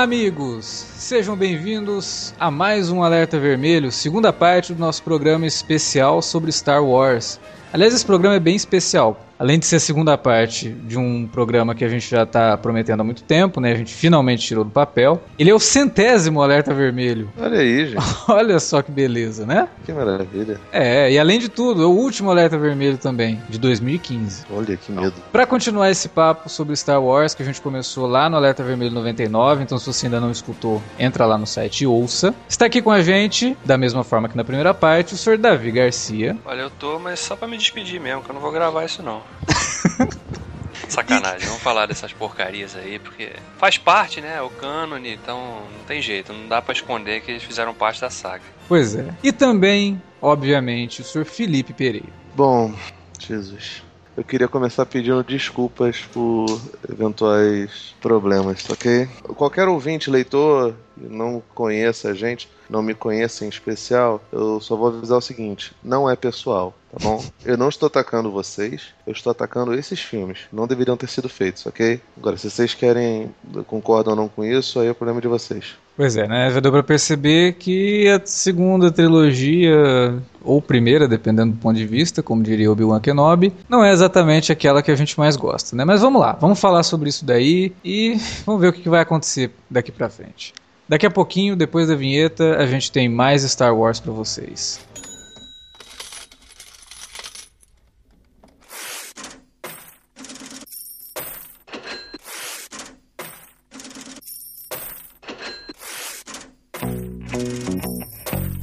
Olá, amigos! Sejam bem-vindos a mais um Alerta Vermelho, segunda parte do nosso programa especial sobre Star Wars. Aliás, esse programa é bem especial, além de ser a segunda parte de um programa que a gente já está prometendo há muito tempo, né? A gente finalmente tirou do papel. Ele é o centésimo alerta vermelho. Olha aí, gente. Olha só que beleza, né? Que maravilha. É, e além de tudo, é o último alerta vermelho também, de 2015. Olha que medo. Para continuar esse papo sobre Star Wars, que a gente começou lá no Alerta Vermelho 99, então se você ainda não escutou, entra lá no site e ouça. Está aqui com a gente, da mesma forma que na primeira parte, o senhor Davi Garcia. Olha, eu tô, mas só pra me despedir mesmo, que eu não vou gravar isso não. Sacanagem, vamos falar dessas porcarias aí, porque faz parte, né? O cânone, então não tem jeito, não dá para esconder que eles fizeram parte da saga. Pois é. E também, obviamente, o senhor Felipe Pereira. Bom, Jesus. Eu queria começar pedindo desculpas por eventuais problemas, ok? Qualquer ouvinte, leitor, que não conheça a gente, não me conheça em especial, eu só vou avisar o seguinte: não é pessoal, tá bom? Eu não estou atacando vocês, eu estou atacando esses filmes. Não deveriam ter sido feitos, ok? Agora, se vocês querem, concordam ou não com isso, aí é o problema de vocês. Pois é, né? Já deu pra perceber que a segunda trilogia, ou primeira, dependendo do ponto de vista, como diria Obi-Wan Kenobi, não é exatamente aquela que a gente mais gosta, né? Mas vamos lá, vamos falar sobre isso daí e vamos ver o que vai acontecer daqui pra frente. Daqui a pouquinho, depois da vinheta, a gente tem mais Star Wars para vocês.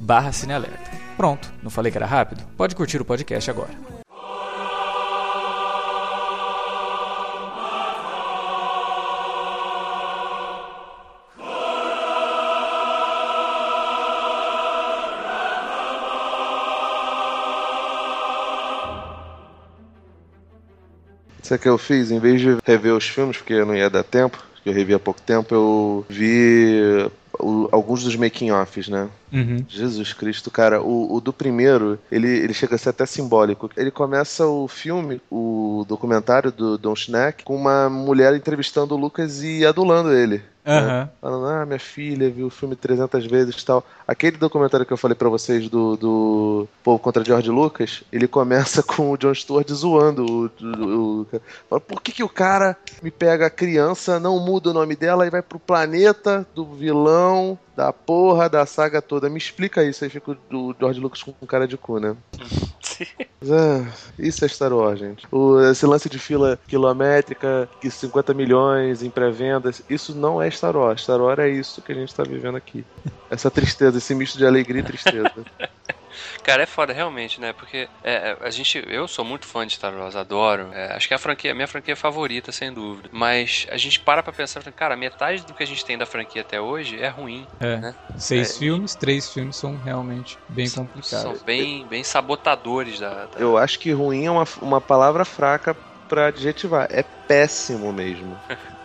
barra Cinealerta. Pronto, não falei que era rápido? Pode curtir o podcast agora. Sabe o que eu fiz? Em vez de rever os filmes, porque não ia dar tempo, que eu revi há pouco tempo, eu vi o- alguns dos making-offs, né? Uhum. Jesus Cristo, cara, o, o do primeiro, ele, ele chega a ser até simbólico. Ele começa o filme, o documentário do Don Schneck, com uma mulher entrevistando o Lucas e adulando ele. Aham. Falando, ah, minha filha viu o filme 300 vezes e tal. Aquele documentário que eu falei pra vocês do, do Povo contra George Lucas, ele começa com o John Stewart zoando o. o, o fala, por que, que o cara me pega a criança, não muda o nome dela e vai pro planeta do vilão, da porra, da saga toda? Me explica isso. Aí fica o, George Lucas com cara de cu, né? Ah, isso é Star Wars, gente. O, esse lance de fila quilométrica, que 50 milhões em pré-vendas, isso não é Star Wars. Star Wars é isso que a gente tá vivendo aqui. Essa tristeza, esse misto de alegria e tristeza. Cara, é foda realmente, né? Porque é, é, a gente, eu sou muito fã de Star Wars, adoro. É, acho que é a franquia, minha franquia favorita, sem dúvida. Mas a gente para pra pensar, cara, metade do que a gente tem da franquia até hoje é ruim. É. Né? Seis É, filmes, três filmes são realmente bem complicados. São bem, bem sabotadores da. da- Eu acho que ruim é uma, uma palavra fraca pra adjetivar. É péssimo mesmo.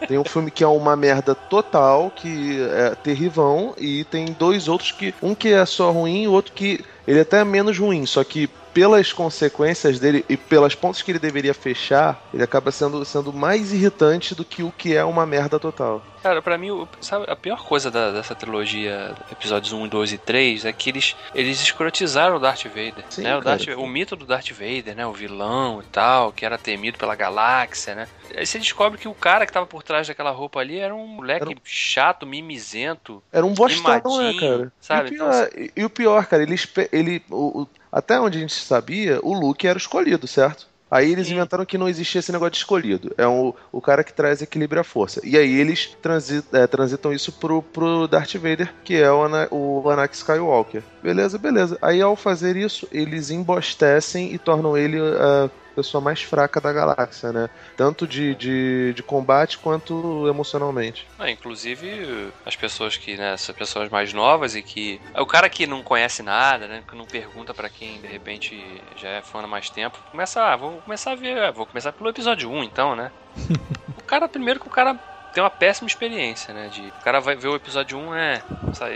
Tem um filme que é uma merda total, que é terrível, e tem dois outros que. Um que é só ruim e o outro que. Ele até é menos ruim, só que pelas consequências dele e pelas pontas que ele deveria fechar, ele acaba sendo, sendo mais irritante do que o que é uma merda total. Cara, pra mim, sabe, a pior coisa da- dessa trilogia, episódios 1, 2 e 3, é que eles, eles escrotizaram o Darth Vader. Sim, né? o. Darth- o mito do Darth Vader, né? O vilão e tal, que era temido pela galáxia, né? Aí você descobre que o cara que tava por trás daquela roupa ali era um moleque Era um- chato, mimizento. Era um bostão, né, cara? sabe? E o pior, e- e o pior, cara, ele, ele o- o- até onde a gente sabia, o Luke era o escolhido, certo? Aí eles Sim. inventaram que não existia esse negócio de escolhido. É o, o cara que traz equilíbrio à força. E aí eles transi- é, transitam isso pro, pro Darth Vader, que é o, Ana, o Anakin Skywalker. Beleza, beleza. Aí ao fazer isso, eles embostecem e tornam ele ah, pessoa mais fraca da galáxia, né? Tanto de, de, de combate quanto emocionalmente. Ah, inclusive, as pessoas que, né, essas pessoas mais novas e que. O cara que não conhece nada, né? Que não pergunta para quem de repente já é fã há mais tempo, começa, ah, vou começar a ver, vou começar pelo episódio 1 então, né? o cara, primeiro que o cara tem uma péssima experiência, né? De, o cara vai ver o episódio 1, é.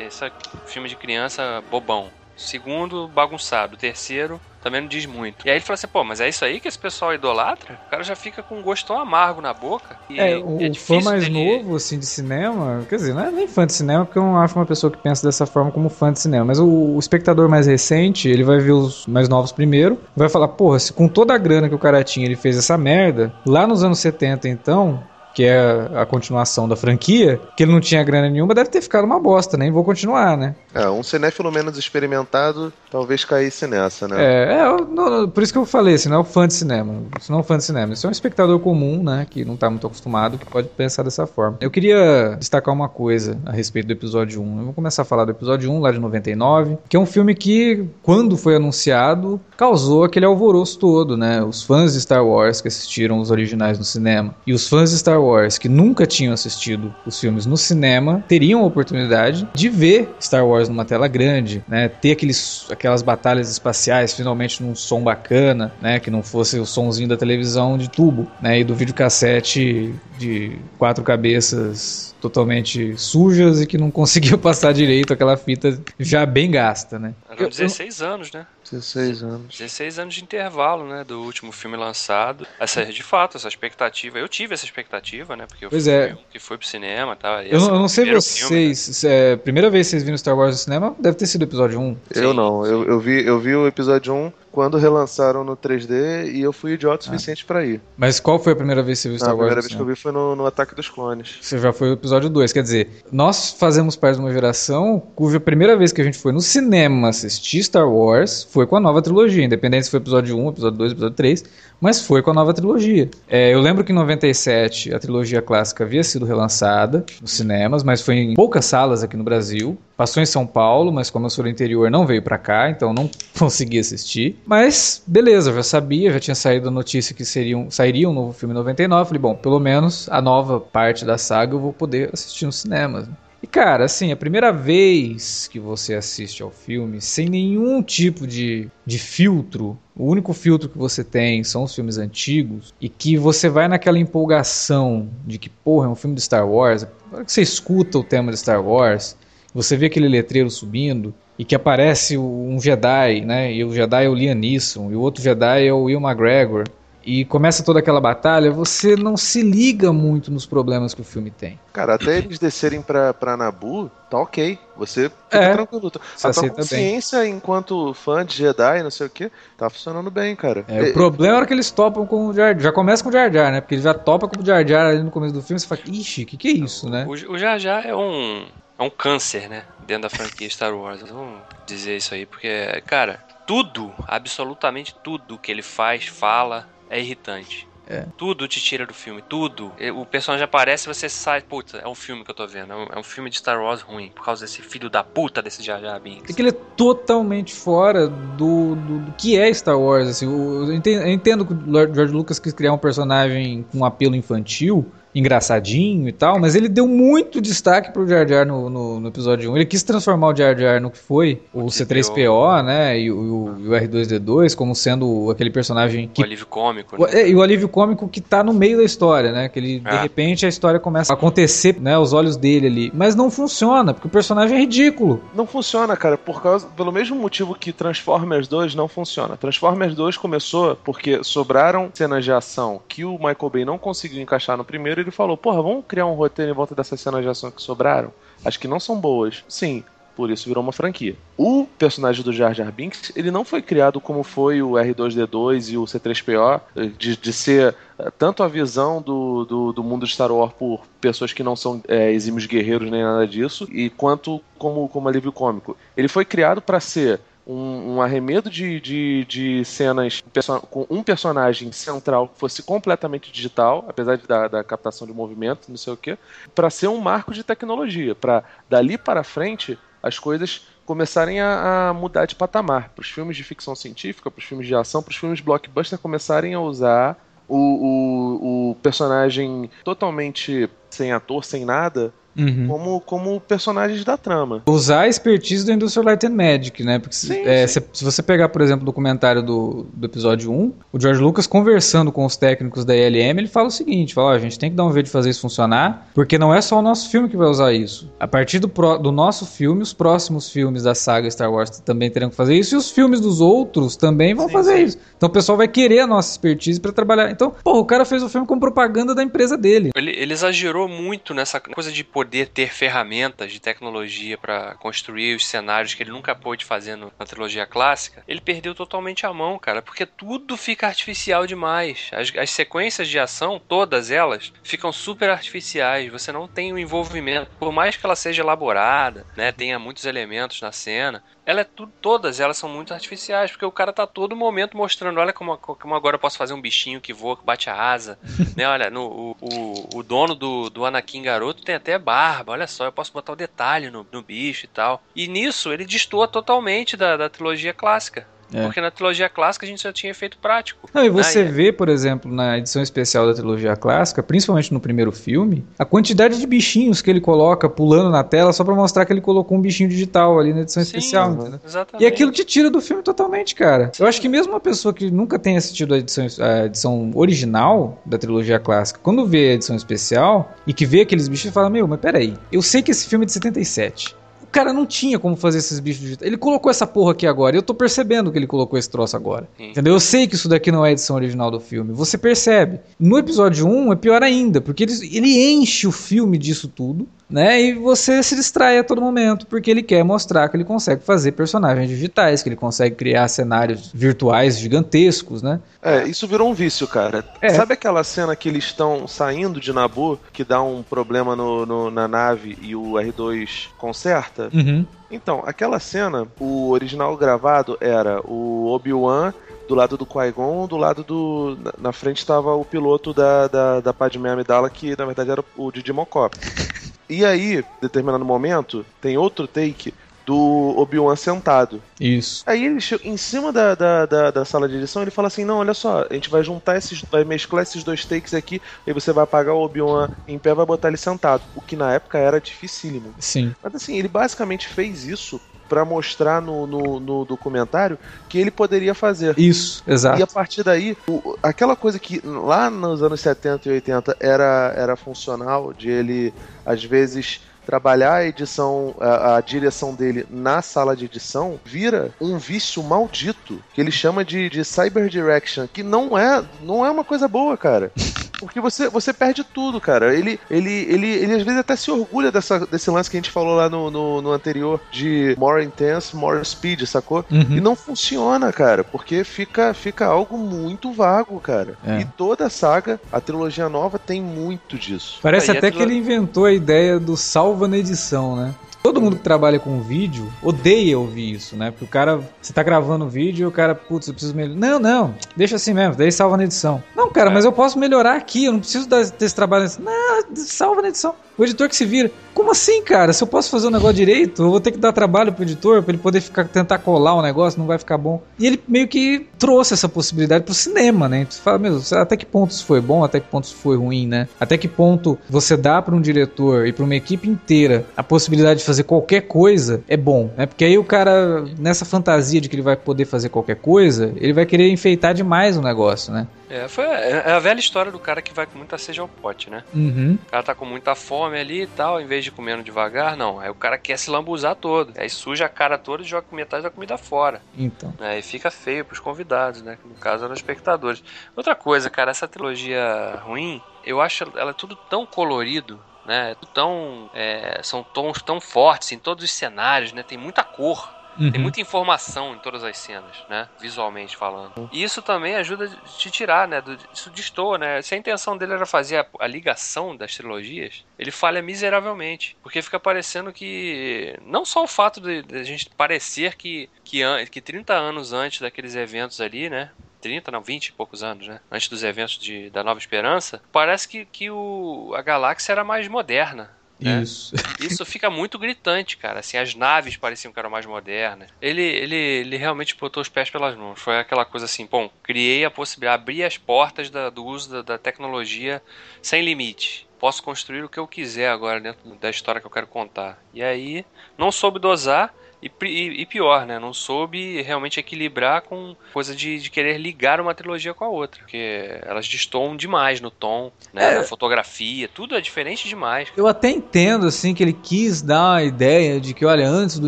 Esse é filme de criança bobão. Segundo, bagunçado. Terceiro, também não diz muito. E aí ele fala assim, pô, mas é isso aí que esse pessoal idolatra? O cara já fica com um gosto tão amargo na boca. é, o, é fã mais dele... novo, assim, de cinema, quer dizer, não é nem fã de cinema, porque eu não acho uma pessoa que pensa dessa forma como fã de cinema, mas o, o espectador mais recente, ele vai ver os mais novos primeiro, vai falar, porra, se com toda a grana que o cara tinha ele fez essa merda, lá nos anos 70 então, que é a continuação da franquia, que ele não tinha grana nenhuma, deve ter ficado uma bosta, nem vou continuar, né? É, um cinéfilo menos experimentado talvez caísse nessa, né? É, é não, por isso que eu falei, assim, não é um fã de cinema. Isso não é um fã de cinema, isso é um espectador comum, né, que não tá muito acostumado, que pode pensar dessa forma. Eu queria destacar uma coisa a respeito do episódio 1. Eu vou começar a falar do episódio 1, lá de 99, que é um filme que, quando foi anunciado, causou aquele alvoroço todo, né? Os fãs de Star Wars que assistiram os originais no cinema e os fãs de Star Wars que nunca tinham assistido os filmes no cinema teriam a oportunidade de ver Star Wars numa tela grande, né? Ter aqueles, aquelas batalhas espaciais finalmente num som bacana, né? Que não fosse o sonzinho da televisão de tubo, né? E do videocassete de quatro cabeças totalmente sujas e que não conseguiu passar direito aquela fita já bem gasta, né? Eram 16 eu, anos, né? 16 anos. 16 anos de intervalo, né, do último filme lançado. Essa, de fato, essa expectativa. Eu tive essa expectativa, né, porque eu pois fui é. que foi pro cinema, tá? Eu, eu não sei vocês, filme, né? é, primeira vez que vocês viram Star Wars no cinema, deve ter sido o episódio 1. Eu sim, não, sim. Eu, eu, vi, eu vi o episódio 1 quando relançaram no 3D e eu fui idiota o ah. suficiente ah. para ir. Mas qual foi a primeira vez que você viu Star Wars? A primeira vez que eu vi foi no, no, Ataque dos Clones. Você já foi o episódio 2, quer dizer, nós fazemos parte de uma geração cuja primeira vez que a gente foi no cinema assistir Star Wars foi com a nova trilogia, independente se foi episódio 1, episódio 2, episódio 3, mas foi com a nova trilogia. É, eu lembro que em 97 a trilogia clássica havia sido relançada nos cinemas, mas foi em poucas salas aqui no Brasil. Passou em São Paulo, mas como eu sou do interior, não veio para cá, então não consegui assistir. Mas beleza, já sabia, já tinha saído a notícia que seriam, sairia um novo filme em 99. Falei, bom, pelo menos a nova parte da saga eu vou poder assistir nos cinemas. E cara, assim, a primeira vez que você assiste ao filme sem nenhum tipo de, de filtro, o único filtro que você tem são os filmes antigos, e que você vai naquela empolgação de que, porra, é um filme de Star Wars, hora que você escuta o tema de Star Wars, você vê aquele letreiro subindo, e que aparece um Jedi, né? E o Jedi é o Liam Neeson, e o outro Jedi é o Will McGregor e começa toda aquela batalha, você não se liga muito nos problemas que o filme tem. Cara, até eles descerem pra, pra Nabu, tá ok. Você fica é, tranquilo. A tua consciência, bem. enquanto fã de Jedi, não sei o que, tá funcionando bem, cara. É, o problema é que eles topam com o Jar Jar. Já começa com o Jar Jar, né? Porque ele já topa com o Jar Jar ali no começo do filme, você fala, ixi, o que, que é isso, né? O, o Jar Jar é um, é um câncer, né? Dentro da franquia Star Wars. Vamos dizer isso aí, porque, cara, tudo, absolutamente tudo que ele faz, fala, é irritante. É. Tudo te tira do filme, tudo. O personagem aparece e você sai, puta, é um filme que eu tô vendo, é um, filme de Star Wars ruim, por causa desse filho da puta desse Jar Jar Binks. É que ele é totalmente fora do, do, do que é Star Wars, assim, eu entendo, eu entendo que o George Lucas quis criar um personagem com um apelo infantil, engraçadinho e tal, mas ele deu muito destaque pro Jar Jar no, no, no, episódio 1. Ele quis transformar o Jar Jar no que foi o, o C3PO, né, e o, e o, R2D2 como sendo aquele personagem que... O alívio cômico, né? É, e o alívio cômico que tá no meio da história, né, que ele, é. de repente, a história começa a acontecer, né, aos olhos dele ali. Mas não funciona, porque o personagem é ridículo. Não funciona, cara, por causa, pelo mesmo motivo que Transformers 2 não funciona. Transformers 2 começou porque sobraram cenas de ação que o Michael Bay não conseguiu encaixar no primeiro ele falou: Porra, vamos criar um roteiro em volta dessas cenas de ação que sobraram? Acho que não são boas. Sim, por isso virou uma franquia. O personagem do Jar Jar Binks, ele não foi criado como foi o R2D2 e o C3PO, de, de ser eh, tanto a visão do, do, do, mundo de Star Wars por pessoas que não são é, exímios guerreiros nem nada disso, e quanto como, como alívio cômico. Ele foi criado para ser um, um arremedo de, de, de cenas com um personagem central que fosse completamente digital, apesar de, da, da captação de movimento, não sei o que, para ser um marco de tecnologia, para dali para frente as coisas começarem a, a mudar de patamar. Para os filmes de ficção científica, para os filmes de ação, para os filmes blockbuster começarem a usar o, o, o personagem totalmente sem ator, sem nada, Uhum. Como, como personagens da trama. Usar a expertise do Industrial Light and Magic, né? Porque sim, é, sim. Se, se, você pegar, por exemplo, o documentário do, do episódio 1, o George Lucas conversando com os técnicos da ILM, ele fala o seguinte: fala, a gente tem que dar um jeito de fazer isso funcionar, porque não é só o nosso filme que vai usar isso. A partir do, pro, do nosso filme, os próximos filmes da saga Star Wars também terão que fazer isso, e os filmes dos outros também vão sim, fazer isso. Então o pessoal vai querer a nossa expertise para trabalhar. Então, pô, o cara fez o filme com propaganda da empresa dele. Ele, ele exagerou muito nessa coisa de poder poder ter ferramentas de tecnologia para construir os cenários que ele nunca pôde fazer no, na trilogia clássica, ele perdeu totalmente a mão, cara, porque tudo fica artificial demais. As, as sequências de ação, todas elas, ficam super artificiais. Você não tem o envolvimento, por mais que ela seja elaborada, né, tenha muitos elementos na cena, ela é tudo, todas elas são muito artificiais, porque o cara tá todo momento mostrando, olha como, como agora eu posso fazer um bichinho que voa, que bate a asa, né, olha, no, o, o, dono do, do Anakin garoto tem até barba, olha só, eu posso botar o detalhe no, no bicho e tal. E nisso ele destoa totalmente da, da trilogia clássica. É. Porque na trilogia clássica a gente já tinha efeito prático. Não, e você né? vê, por exemplo, na edição especial da trilogia clássica, principalmente no primeiro filme, a quantidade de bichinhos que ele coloca pulando na tela só para mostrar que ele colocou um bichinho digital ali na edição Sim, especial. Exatamente. E aquilo te tira do filme totalmente, cara. Sim. Eu acho que mesmo uma pessoa que nunca tenha assistido a edição, a edição original da trilogia clássica, quando vê a edição especial e que vê aqueles bichos, fala: Meu, mas peraí, eu sei que esse filme é de 77 o cara não tinha como fazer esses bichos digitais. Ele colocou essa porra aqui agora. E eu tô percebendo que ele colocou esse troço agora. Sim. Entendeu? Eu sei que isso daqui não é a edição original do filme. Você percebe. No episódio 1 é pior ainda, porque ele, ele enche o filme disso tudo né? E você se distrai a todo momento, porque ele quer mostrar que ele consegue fazer personagens digitais, que ele consegue criar cenários virtuais gigantescos, né? É, isso virou um vício, cara. É. Sabe aquela cena que eles estão saindo de Nabu, que dá um problema no, no na nave e o R2 conserta? Uhum. Então, aquela cena, o original gravado era o Obi-Wan do lado do Qui-Gon, do lado do. Na frente estava o piloto da, da, da Padmé Amidala, que na verdade era o Didi Mocop. E aí, determinado momento, tem outro take do Obi-Wan sentado. Isso. Aí ele chega em cima da, da, da, da, sala de edição, ele fala assim: não, olha só, a gente vai juntar esses. vai mesclar esses dois takes aqui, e você vai apagar o Obi-Wan em pé vai botar ele sentado. O que na época era dificílimo. Sim. Mas assim, ele basicamente fez isso para mostrar no, no, no, documentário que ele poderia fazer. Isso, exato. E a partir daí, o, aquela coisa que lá nos anos 70 e 80 era, era funcional, de ele, às vezes, trabalhar a edição, a, a, direção dele na sala de edição, vira um vício maldito que ele chama de, de cyber direction, que não é, não é uma coisa boa, cara. Porque você, você perde tudo, cara. Ele, ele, ele, ele às vezes até se orgulha dessa, desse lance que a gente falou lá no, no, no anterior de more intense, more speed, sacou? Uhum. E não funciona, cara, porque fica, fica algo muito vago, cara. É. E toda a saga, a trilogia nova, tem muito disso. Parece é, até que ele inventou a ideia do salva na edição, né? Todo mundo que trabalha com vídeo odeia ouvir isso, né? Porque o cara, você tá gravando o vídeo e o cara, putz, eu preciso melhorar. Não, não, deixa assim mesmo, daí salva na edição. Não, cara, é. mas eu posso melhorar aqui, eu não preciso desse trabalho. Não, salva na edição. O editor que se vira. Como assim, cara? Se eu posso fazer o um negócio direito, eu vou ter que dar trabalho pro editor pra ele poder ficar, tentar colar o negócio, não vai ficar bom. E ele meio que trouxe essa possibilidade pro cinema, né? Você fala, meu, até que ponto isso foi bom, até que ponto isso foi ruim, né? Até que ponto você dá para um diretor e para uma equipe inteira a possibilidade de fazer qualquer coisa é bom, né? Porque aí o cara, nessa fantasia de que ele vai poder fazer qualquer coisa, ele vai querer enfeitar demais o negócio, né? É, foi é a velha história do cara que vai com muita sede ao pote, né? Uhum. O cara tá com muita fome ali e tal, em vez de comendo devagar, não. Aí o cara quer se lambuzar todo. Aí suja a cara toda e joga metade da comida fora. Então. Aí fica feio pros convidados, né? No caso eram os espectadores. Outra coisa, cara, essa trilogia ruim, eu acho ela tudo tão colorido, né? Tão, é, são tons tão fortes em todos os cenários, né? Tem muita cor. Uhum. Tem muita informação em todas as cenas, né? Visualmente falando. E isso também ajuda a te tirar, né? Do, isso destoa, né? Se a intenção dele era fazer a, a, ligação das trilogias, ele falha miseravelmente. Porque fica parecendo que. Não só o fato de, de a gente parecer que, que, que 30 anos antes daqueles eventos ali, né? 30, não, 20 e poucos anos, né? Antes dos eventos de, da Nova Esperança, parece que, que o, a galáxia era mais moderna Né? Isso. Isso fica muito gritante, cara. Assim, as naves pareciam que eram mais modernas. Ele, ele, ele realmente botou os pés pelas mãos. Foi aquela coisa assim, bom, criei a possibilidade, abri as portas da, do uso da, da tecnologia sem limite. Posso construir o que eu quiser agora dentro da história que eu quero contar. E aí, não soube dosar e, e, e, pior, né? Não soube realmente equilibrar com coisa de, de, querer ligar uma trilogia com a outra. Porque elas destoam demais no tom, né? É. Na fotografia, tudo é diferente demais. Eu até entendo, assim, que ele quis dar a ideia de que, olha, antes do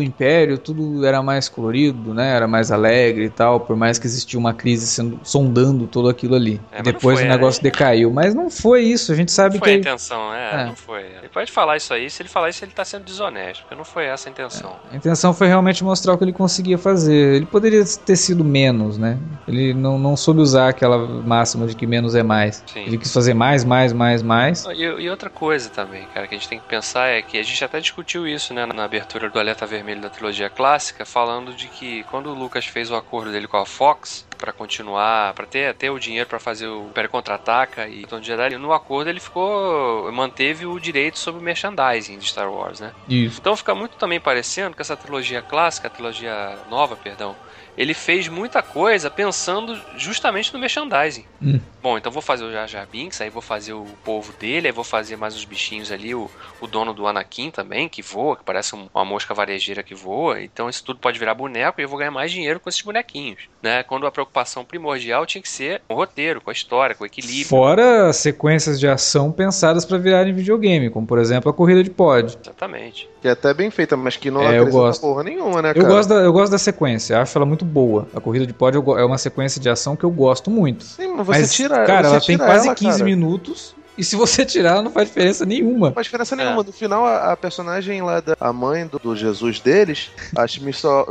Império tudo era mais colorido, né? Era mais alegre e tal, por mais que existia uma crise sendo, sondando tudo aquilo ali. É, Depois foi, o negócio né? decaiu. Mas não foi isso, a gente sabe não que. Foi a intenção, é, é, não foi. Ele pode falar isso aí, se ele falar isso, ele tá sendo desonesto, porque não foi essa a intenção. A intenção foi realmente mostrar o que ele conseguia fazer. Ele poderia ter sido menos, né? Ele não, não soube usar aquela máxima de que menos é mais. Sim. Ele quis fazer mais, mais, mais, mais. E, e, outra coisa também, cara, que a gente tem que pensar é que a gente até discutiu isso, né, na abertura do Alerta Vermelho da trilogia clássica, falando de que quando o Lucas fez o acordo dele com a Fox, para continuar, para ter, ter o dinheiro para fazer o Império Contra-Ataca e de Jedi, no acordo ele ficou manteve o direito sobre o merchandising de Star Wars, né? Isso. Então fica muito também parecendo que essa trilogia clássica, a trilogia nova, perdão, ele fez muita coisa pensando justamente no merchandising. Hum. Bom, então vou fazer o Jar Jar Binks, aí vou fazer o povo dele, aí vou fazer mais uns bichinhos ali, o, o dono do Anakin também, que voa, que parece uma mosca varejeira que voa. Então isso tudo pode virar boneco e eu vou ganhar mais dinheiro com esses bonequinhos, né? Quando a preocupação primordial tinha que ser o roteiro, com a história, com o equilíbrio. Fora sequências de ação pensadas para virarem videogame, como por exemplo a corrida de pod. Exatamente. Que é até bem feita, mas que não é, eu gosto. porra nenhuma, né, eu Gosto da, eu gosto da sequência, acho ela muito boa. A corrida de pod é uma sequência de ação que eu gosto muito. Sim, mas você mas, tira Cara, você ela tira tem quase ela, 15 cara. minutos e se você tirar, não faz diferença nenhuma. Não faz diferença nenhuma. É. No final, a, a, personagem lá, da, a mãe do, do Jesus deles, a.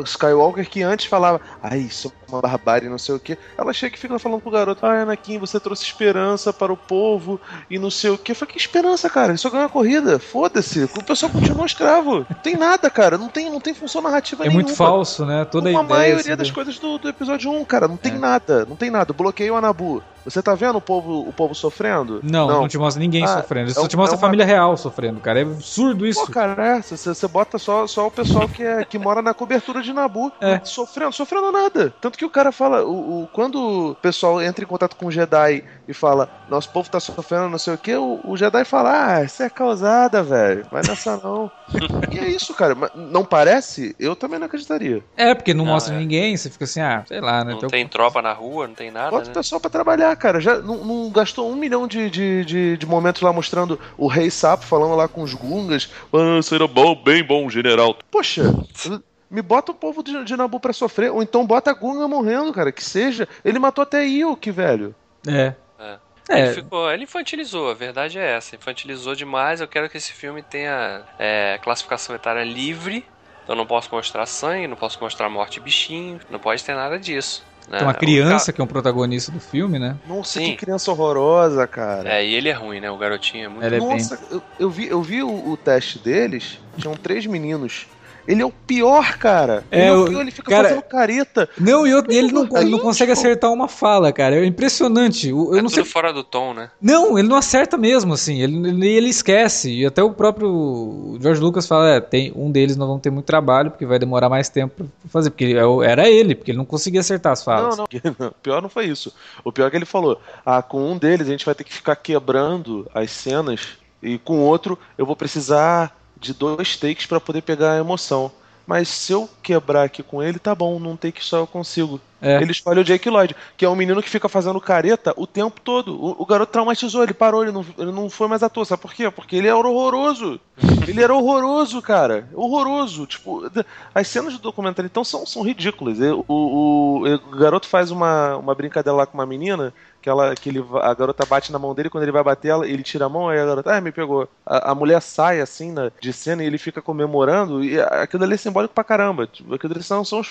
Skywalker, que antes falava, ai, isso é uma barbárie, não sei o que. Ela chega e fica falando pro garoto, ai, Anakin, você trouxe esperança para o povo e não sei o que. Eu falei, que esperança, cara? Ele só ganhou a corrida. Foda-se. O pessoal continua escravo. Não tem nada, cara. Não tem, não tem função narrativa é nenhuma. É muito falso, né? Toda Uma a ideia. maioria assim, das coisas do, do episódio 1, cara. Não tem é. nada. Não tem nada. Bloqueio a Nabu. Você tá vendo o povo, o povo sofrendo? Não, não, não te mostra ninguém ah, sofrendo. Só é, te mostra é uma... a família real sofrendo, cara. É absurdo isso. Pô, cara, é. Você, você bota só, só o pessoal que, é, que mora na cobertura de Nabu é. sofrendo, sofrendo nada. Tanto que o cara fala, o, o, quando o pessoal entra em contato com o Jedi e fala, nosso povo tá sofrendo, não sei o que, o, o Jedi fala, ah, isso é causada, velho. Vai nessa não. e é isso, cara. Não parece? Eu também não acreditaria. É, porque não, não mostra é. ninguém, você fica assim, ah, sei lá, né? Não tem tropa na rua, não tem nada. Bota né? o pessoal pra trabalhar, cara. Já não, não gastou um milhão de, de, de, de, momentos lá mostrando o Rei Sapo falando lá com os Gungas. Ah, será bom, bem bom, general. Poxa, me bota o povo de, de Nabu pra sofrer, ou então bota a Gunga morrendo, cara, que seja. Ele matou até Ilk, velho. É. É. É. Ele, ficou, ele infantilizou, a verdade é essa. Infantilizou demais. Eu quero que esse filme tenha é, classificação etária livre. Então não posso mostrar sangue, não posso mostrar morte de bichinho, não pode ter nada disso. Né? Tem uma criança que é um protagonista do filme, né? Nossa, Sim. que criança horrorosa, cara. É, e ele é ruim, né? O garotinho é muito Ele é Nossa, bem... eu, eu, vi, eu vi o, o teste deles, tinham três meninos. Ele é o pior, cara. É, ele, é o pior, ele fica cara, fazendo careta. Não, e ele, não, ele não consegue acertar uma fala, cara. É impressionante. Eu, é não tudo sei... fora do tom, né? Não, ele não acerta mesmo, assim. Ele, ele, ele esquece. E até o próprio George Lucas fala: é, tem um deles nós vamos ter muito trabalho, porque vai demorar mais tempo pra fazer. Porque era ele, porque ele não conseguia acertar as falas. Não, não. O pior não foi isso. O pior é que ele falou: ah, com um deles a gente vai ter que ficar quebrando as cenas. E com o outro eu vou precisar de dois takes para poder pegar a emoção mas se eu quebrar aqui com ele, tá bom, num take só eu consigo. É. Ele escolhe o Jake Lloyd, que é um menino que fica fazendo careta o tempo todo. O, o garoto traumatizou, ele parou, ele não, ele não foi mais ator. Sabe por quê? Porque ele era horroroso. ele era horroroso, cara. Horroroso. Tipo, as cenas do documentário então são, são ridículas. O, o, o, garoto faz uma, uma brincadeira lá com uma menina que, ela, que ele, a garota bate na mão dele, quando ele vai bater, ela, ele tira a mão, aí a garota, ah, me pegou. A, a mulher sai assim na, de cena e ele fica comemorando, e aquilo ali é simbólico pra caramba. Tipo, aquilo ali são, são os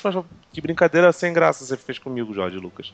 que brincadeira sem graça você fez comigo, Jorge Lucas.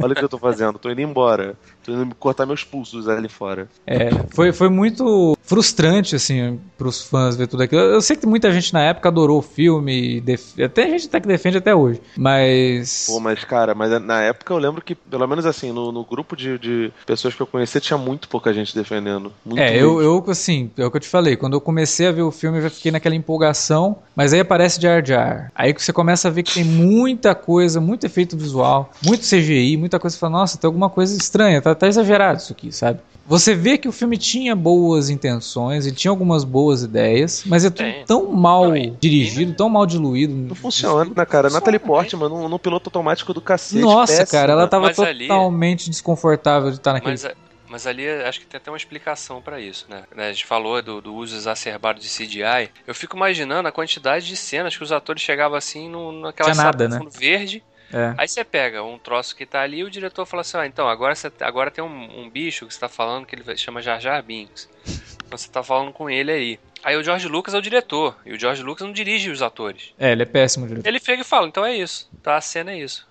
Olha o que eu tô fazendo, tô indo embora. Tô indo cortar meus pulsos ali fora. É, foi, foi muito frustrante, assim, pros fãs ver tudo aquilo. Eu sei que muita gente na época adorou o filme, def... até gente até que defende até hoje. Mas. Pô, mas, cara, mas na época eu lembro que, pelo menos assim, no, no grupo de, de, pessoas que eu conhecia, tinha muito pouca gente defendendo. Muito é, eu, eu, assim, é o que eu te falei. Quando eu comecei a ver o filme, eu já fiquei naquela empolgação. Mas aí aparece Jar Jar. Aí que você começa a ver que tem muita coisa, muito efeito visual, muito CGI, muita coisa. Você fala, nossa, tem alguma coisa estranha, tá, tá exagerado isso aqui, sabe? Você vê que o filme tinha boas intenções, ele tinha algumas boas ideias, mas é tudo tão mal não, dirigido, tão mal diluído. Não funciona, né, cara? Natalie Portman no, no piloto automático do cacete. Nossa, péssimo, cara, ela tava totalmente ali... desconfortável de estar naquele. Mas, mas ali acho que tem até uma explicação para isso, né? A gente falou do, do, uso exacerbado de CGI. Eu fico imaginando a quantidade de cenas que os atores chegavam assim no, naquela Tinha nada, né? verde é. Aí você pega um troço que tá ali e o diretor fala assim: ah, então, agora, você, agora tem um, um bicho que você tá falando que ele chama Jar Jar Binks. Então você tá falando com ele aí. Aí o George Lucas é o diretor, e o George Lucas não dirige os atores. É, ele é péssimo diretor. Ele pega e fala: então é isso, tá? A cena é isso.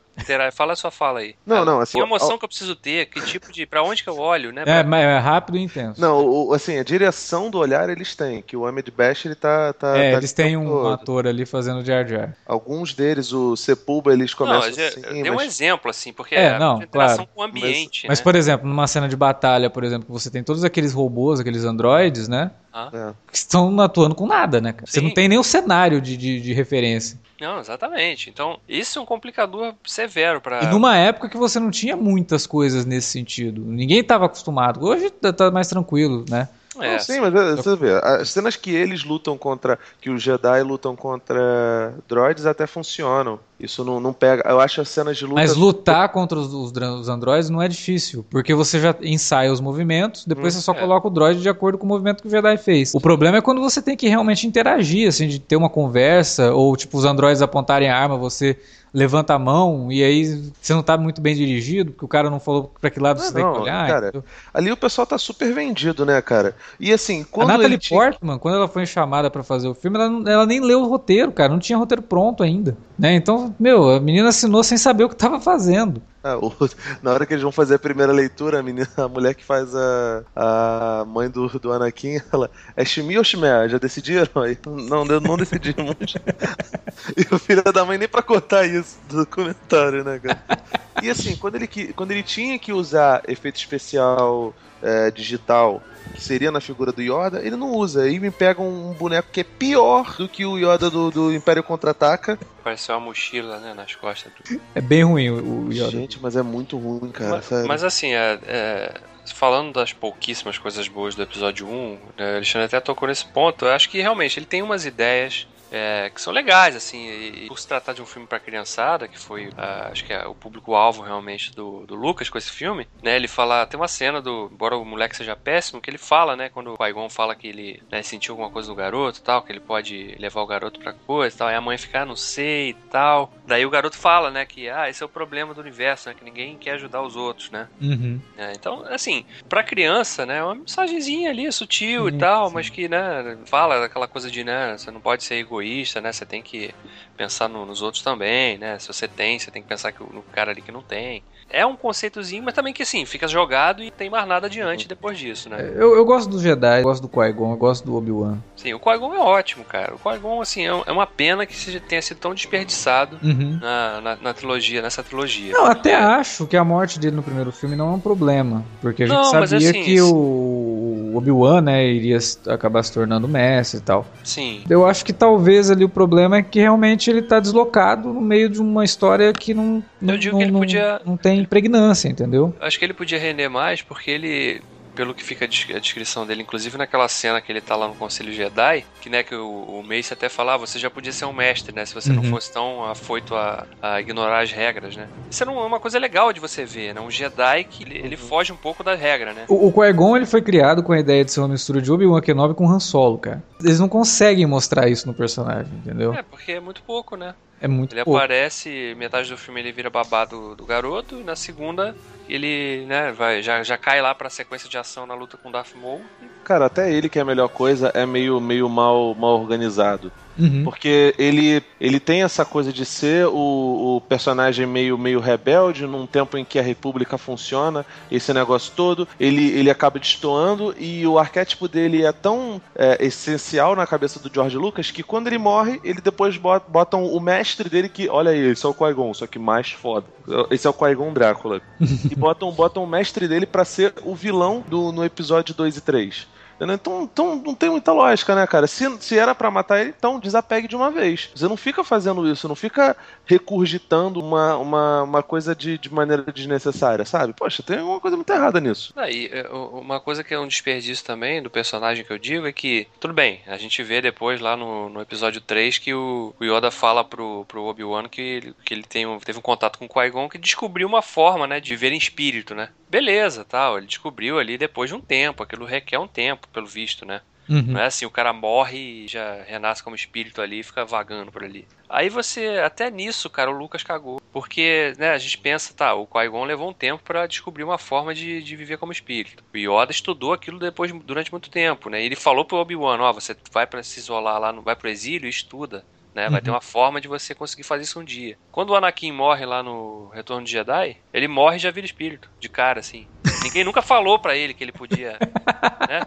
Fala a sua fala aí. Não, não, assim. Que emoção que eu preciso ter, que tipo de. Pra onde que eu olho, né? É, mas é rápido e intenso. Não, o, assim, a direção do olhar eles têm, que o Ahmed Bash ele tá. tá é, tá eles têm um todo. ator ali fazendo Jar Jar. Alguns deles, o Sepulba, eles começam não, assim. Dê mas... um exemplo, assim, porque é, não, a claro. com o ambiente. Mas, né? mas, por exemplo, numa cena de batalha, por exemplo, você tem todos aqueles robôs, aqueles androides, né? Ah. É. Que estão atuando com nada, né? Você não tem nem o cenário de, de, de referência. Não, exatamente. Então, isso é um complicador severo para. E numa época que você não tinha muitas coisas nesse sentido. Ninguém estava acostumado. Hoje tá mais tranquilo, né? É, sim, mas é, você vê, as cenas que eles lutam contra, que os Jedi lutam contra droids até funcionam. Isso não, não pega. Eu acho as cenas de luta. Mas lutar contra os, os, os androides não é difícil, porque você já ensaia os movimentos, depois hum, você só é. coloca o droid de acordo com o movimento que o Jedi fez. O problema é quando você tem que realmente interagir, assim, de ter uma conversa, ou tipo, os androides apontarem a arma, você levanta a mão e aí você não tá muito bem dirigido, porque o cara não falou para que lado não, você não, tem que olhar. Cara, então... ali o pessoal tá super vendido, né, cara? E assim, quando a Natalie tinha... Portman, quando ela foi chamada para fazer o filme, ela, ela, nem leu o roteiro, cara, não tinha roteiro pronto ainda, né? Então, meu, a menina assinou sem saber o que tava fazendo. Ah, o, na hora que eles vão fazer a primeira leitura, a, menina, a mulher que faz a, a mãe do, do Anakin, ela é Shimi ou Shimé? Já decidiram? Aí, não, não decidimos. e o filho da mãe nem pra cortar isso do comentário, né, cara? E assim, quando ele, quando ele tinha que usar efeito especial é, digital que seria na figura do Yoda, ele não usa. Aí me pega um boneco que é pior do que o Yoda do, do Império Contra-Ataca. Parece uma mochila, né, nas costas. Do... É bem ruim o, Yoda. Gente, mas é muito ruim, cara. Mas, mas assim, é, é, falando das pouquíssimas coisas boas do episódio 1, né, Alexandre até tocou nesse ponto. Eu acho que realmente ele tem umas ideias é, que são legais, assim, e, e, por se tratar de um filme para criançada, que foi, uh, acho que é o público-alvo realmente do, do Lucas com esse filme, né, ele fala, tem uma cena do, embora o moleque seja péssimo, que ele fala, né, quando o Qui-Gon fala que ele né, sentiu alguma coisa no garoto tal, que ele pode levar o garoto pra coisa tal, e a mãe fica, ah, não sei e tal. Daí o garoto fala, né, que, ah, esse é o problema do universo, né, que ninguém quer ajudar os outros, né. Uhum. É, então, assim, pra criança, né, é uma mensagenzinha ali, sutil e tal, sim. mas que, né, fala aquela coisa de, né, você não pode ser egoísta egoísta, né? Você tem que pensar no, nos outros também, né? Se você tem, você tem que pensar que, no cara ali que não tem. É um conceitozinho, mas também que assim, fica jogado e tem mais nada adiante depois disso, né? Eu, eu gosto do Jedi, eu gosto do Qui-Gon, eu gosto do Obi-Wan. Sim, o Qui-Gon é ótimo, cara. O Qui-Gon, assim, é, é uma pena que tenha sido tão desperdiçado uhum. na, na, na, trilogia, nessa trilogia. Não, até acho que a morte dele no primeiro filme não é um problema, porque a gente não, sabia assim, que o Obi-Wan, né, iria acabar se tornando mestre e tal. Sim. Eu acho que talvez ali o problema é que realmente ele tá deslocado no meio de uma história que não, não, que não, podia... não tem impregnância, entendeu? Acho que ele podia render mais porque ele pelo que fica a descrição dele, inclusive naquela cena que ele tá lá no Conselho Jedi, que né, que o, o Mace até falava, ah, você já podia ser um mestre, né? Se você uhum. não fosse tão afoito a, a, ignorar as regras, né? Isso é uma coisa legal de você ver, né? Um Jedi que ele, ele foge um pouco da regra, né? O, o Qui-Gon, ele foi criado com a ideia de ser uma mistura de Obi-Wan Kenobi com Han Solo, cara. Eles não conseguem mostrar isso no personagem, entendeu? É, porque é muito pouco, né? É muito Ele pouco. aparece, metade do filme ele vira babado do garoto, e na segunda ele, né, vai, já, já cai lá pra sequência de ação na luta com Darth Maul. Cara, até ele que é a melhor coisa é meio, meio mal, mal organizado. Uhum. Porque ele, ele tem essa coisa de ser o, o, personagem meio, meio rebelde num tempo em que a República funciona, esse negócio todo. Ele, ele acaba destoando e o arquétipo dele é tão é, essencial na cabeça do George Lucas que quando ele morre, ele depois bota, botam o mestre dele que, olha aí, esse é o Qui-Gon, só que mais foda. Esse é o Qui-Gon Drácula. e botam, botam o mestre dele para ser o vilão do, no episódio 2 e 3. Então, então não tem muita lógica, né, cara? Se, se era para matar ele, então desapegue de uma vez. Você não fica fazendo isso, não fica recurgitando uma, uma, uma coisa de, de maneira desnecessária, sabe? Poxa, tem alguma coisa muito errada nisso. Aí, é, uma coisa que é um desperdício também do personagem que eu digo é que, tudo bem, a gente vê depois lá no, no episódio 3 que o, o Yoda fala pro, pro Obi-Wan que, que ele tem um, teve um contato com o Qui-Gon que descobriu uma forma, né, de ver em espírito, né? Beleza, tal, ele descobriu ali depois de um tempo, aquilo requer um tempo, pelo visto, né? Uhum. Não é assim, o cara morre e já renasce como espírito ali e fica vagando por ali. Aí você, até nisso, cara, o Lucas cagou. Porque, né, a gente pensa, tá, o Qui-Gon levou um tempo para descobrir uma forma de, de viver como espírito. O Yoda estudou aquilo depois, durante muito tempo, né? E ele falou pro Obi-Wan, ó, oh, você vai para se isolar lá, vai pro exílio e estuda. Né? Vai ter uhum. uma forma de você conseguir fazer isso um dia. Quando o Anakin morre lá no Retorno de Jedi, ele morre e já vira espírito, de cara, assim. Ninguém nunca falou para ele que ele podia, né?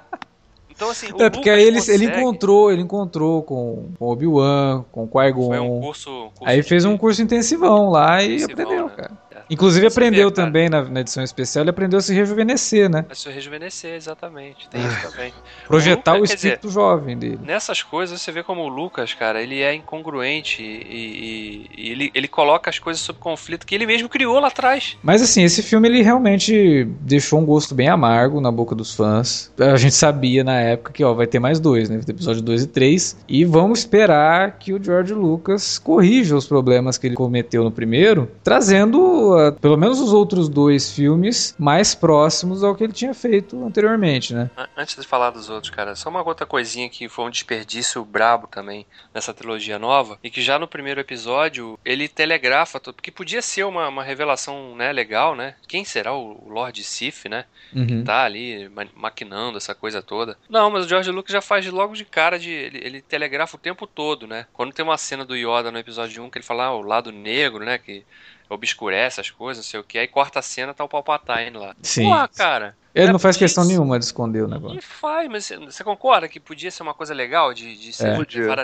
Então, assim, é, porque aí ele, consegue... ele encontrou, ele encontrou com, com Obi-Wan, com Qui-Gon. Foi um curso, um curso Aí fez um curso intensivão lá e intensivão, aprendeu, né? cara. Inclusive aprendeu também na, na, edição especial, ele aprendeu a se rejuvenescer, né? A se rejuvenescer, exatamente. Tem isso também. Projetar o, o espírito dizer, jovem dele. Nessas coisas você vê como o Lucas, cara, ele é incongruente e, e, e, ele, ele coloca as coisas sob conflito que ele mesmo criou lá atrás. Mas assim, esse filme ele realmente deixou um gosto bem amargo na boca dos fãs. A gente sabia na época que ó, vai ter mais dois, né? Vai ter episódio 2 e 3. E vamos esperar que o George Lucas corrija os problemas que ele cometeu no primeiro, trazendo pelo menos os outros dois filmes mais próximos ao que ele tinha feito anteriormente, né? Antes de falar dos outros, cara, só uma outra coisinha que foi um desperdício brabo também nessa trilogia nova, e que já no primeiro episódio ele telegrafa, porque podia ser uma, uma revelação né, legal, né? Quem será o Lord Sif, né? Uhum. Que tá ali maquinando essa coisa toda. Não, mas o George Lucas já faz logo de cara de. Ele, ele telegrafa o tempo todo, né? Quando tem uma cena do Yoda no episódio 1 que ele fala ah, o lado negro, né? Que obscurece as coisas, não sei o que, aí corta a cena, tá o Palpatine lá. Sim. Porra, cara. Ele é não faz questão nenhuma de esconder o negócio. Ele faz, mas você concorda que podia ser uma coisa legal de, de ser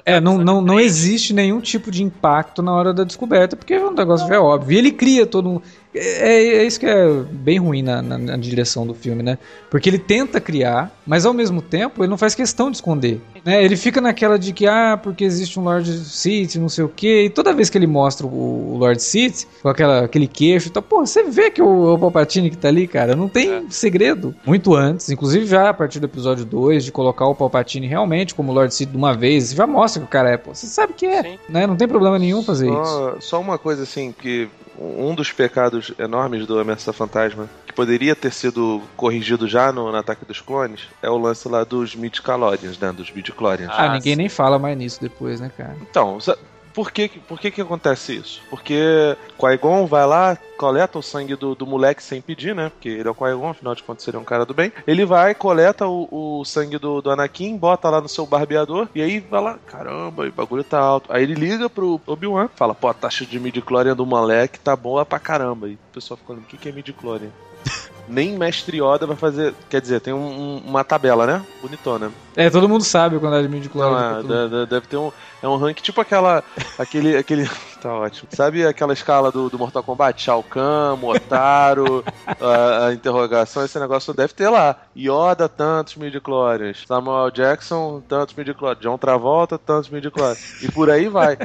É, é não, não, não existe nenhum tipo de impacto na hora da descoberta, porque o negócio já é óbvio. E ele cria todo um. É, é, isso que é bem ruim na, na, na, direção do filme, né? Porque ele tenta criar, mas ao mesmo tempo ele não faz questão de esconder. Né? Ele fica naquela de que, ah, porque existe um Lord Sith, não sei o quê. E toda vez que ele mostra o, o Lord Sith, com aquela, aquele queixo, tá, pô, você vê que o, o Palpatine que tá ali, cara, não tem é. Segredo. Muito antes, inclusive já a partir do episódio 2, de colocar o Palpatine realmente como Lord Sith de uma vez, já mostra que o cara é, pô, você sabe que é, Sim. né? Não tem problema nenhum fazer só, isso. Só uma coisa assim, que um dos pecados enormes do Ameaça Fantasma, que poderia ter sido corrigido já no, no Ataque dos Clones, é o lance lá dos midi-chlorians, né? Dos midi-chlorians. Ah, ah, ninguém nem fala mais nisso depois, né, cara? Então, por que, por que que acontece isso? Porque Qui-Gon vai lá, coleta o sangue do, do moleque sem pedir, né? Porque ele é o Qui-Gon, afinal de contas, seria um cara do bem. Ele vai, coleta o, o sangue do, do Anakin, bota lá no seu barbeador, e aí vai lá, caramba, o bagulho tá alto. Aí ele liga pro Obi-Wan, fala, pô, a taxa de midi-chlorian do moleque tá boa pra caramba. E o pessoal fica olhando, o que, que é midi-chlorian? Nem Mestre Yoda vai fazer. Quer dizer, tem um, uma tabela, né? Bonitona. É, todo mundo sabe quando é de midi-chlorian. É, deve ter um. É um rank tipo aquela. aquele. aquele tá ótimo. Sabe aquela escala do, do Mortal Kombat? Shao Kahn, Motaro, a, a, interrogação, esse negócio deve ter lá. Yoda, tantos midi-chlorians. Samuel Jackson, tantos midi-chlorians. John Travolta, tantos midi-chlorians. E por aí vai.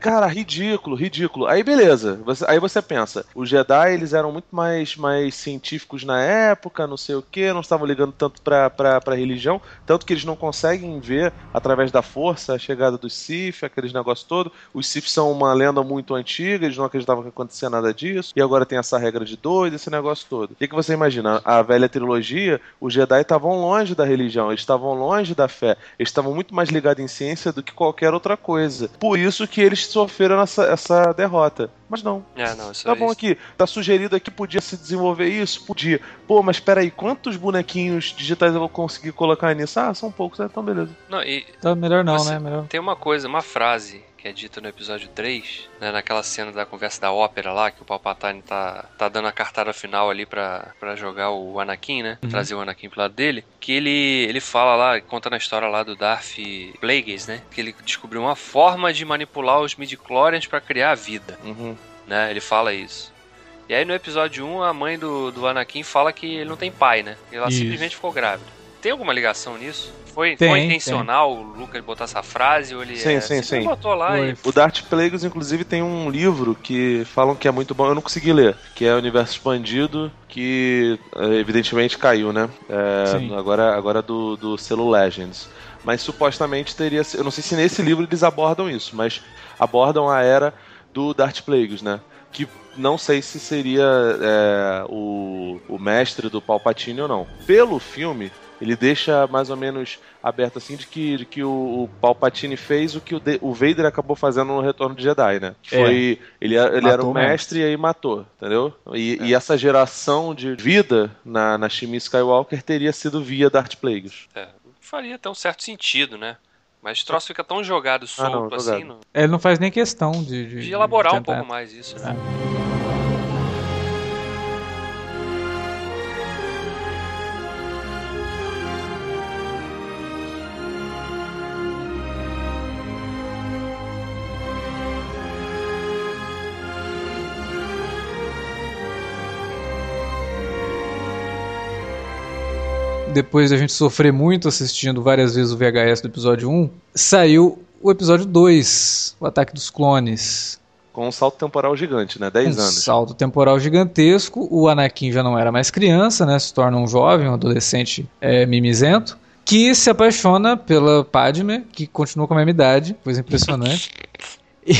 Cara, ridículo, ridículo. Aí beleza. Você, aí você pensa, os Jedi, eles eram muito mais, mais científicos na época, não sei o que, não estavam ligando tanto pra, pra, pra religião, tanto que eles não conseguem ver, através da força, a chegada dos Sith aqueles negócios todo. Os Sith são uma lenda lenda muito antiga, eles não acreditavam que acontecia nada disso, e agora tem essa regra de dois, esse negócio todo. O que, que você imagina? A velha trilogia, os Jedi estavam longe da religião, eles estavam longe da fé, eles estavam muito mais ligados em ciência do que qualquer outra coisa. Por isso que eles sofreram essa, essa derrota. Mas não. É, não, isso Tá aí- bom aqui, tá sugerido aqui, podia se desenvolver isso? Podia. Pô, mas peraí, quantos bonequinhos digitais eu vou conseguir colocar nisso? Ah, são poucos, né? então beleza. Não, e Então melhor não, Você- né? Melhor. tem uma coisa, uma frase que é dita no episódio 3, né, naquela cena da conversa da ópera lá, que o Palpatine tá, tá dando a cartada final ali pra, pra jogar o Anakin, né? Uhum. Trazer o Anakin pro lado dele. Que ele, ele fala lá, conta na história lá do Darth Plagueis, né? Que ele descobriu uma forma de manipular os midichlorians pra criar a vida, Uhum. né? Ele fala isso. E aí no episódio 1, a mãe do, do Anakin fala que ele não tem pai, né? E ela Isso. simplesmente ficou grávida. Tem alguma ligação nisso? Foi, Tem, foi tem. intencional o Lucas botar essa frase ou ele Sim, é, sim, sim. botou lá e O Darth Plagueis, inclusive, tem um livro que falam que é muito bom, eu não consegui ler, que é o Universo Expandido, que eh, evidentemente caiu, né? É, agora agora do, do selo Legends. Mas supostamente teria. Eu não sei se nesse livro eles abordam isso, mas abordam a era do Darth Plagueis, né? Que não sei se seria é, o, o mestre do Palpatine ou não. Pelo filme, ele deixa mais ou menos aberto assim de que, de que o, o Palpatine fez o que o, De- o Vader acabou fazendo no Retorno de Jedi, né? Que É. Foi, ele, era- ele era Matou o o mestre, mestre. e aí matou, entendeu? E, e essa geração de vida na, na Shmi Skywalker teria sido via Darth Plagueis. É, faria até um certo sentido, né? Mas o troço fica tão jogado Ah, não, solto assim, não- Ele não faz nem questão de, de, de elaborar um tentar- pouco mais isso. Né? Depois da gente sofrer muito assistindo várias vezes o VHS do episódio 1, saiu o episódio 2, o Ataque dos Clones. Com um salto temporal gigante, né? 10 um anos. salto temporal gigantesco. O Anakin já não era mais criança, né? Se torna um jovem, um adolescente é, mimizento. Que se apaixona pela Padme, que continua com a mesma idade, coisa impressionante. E,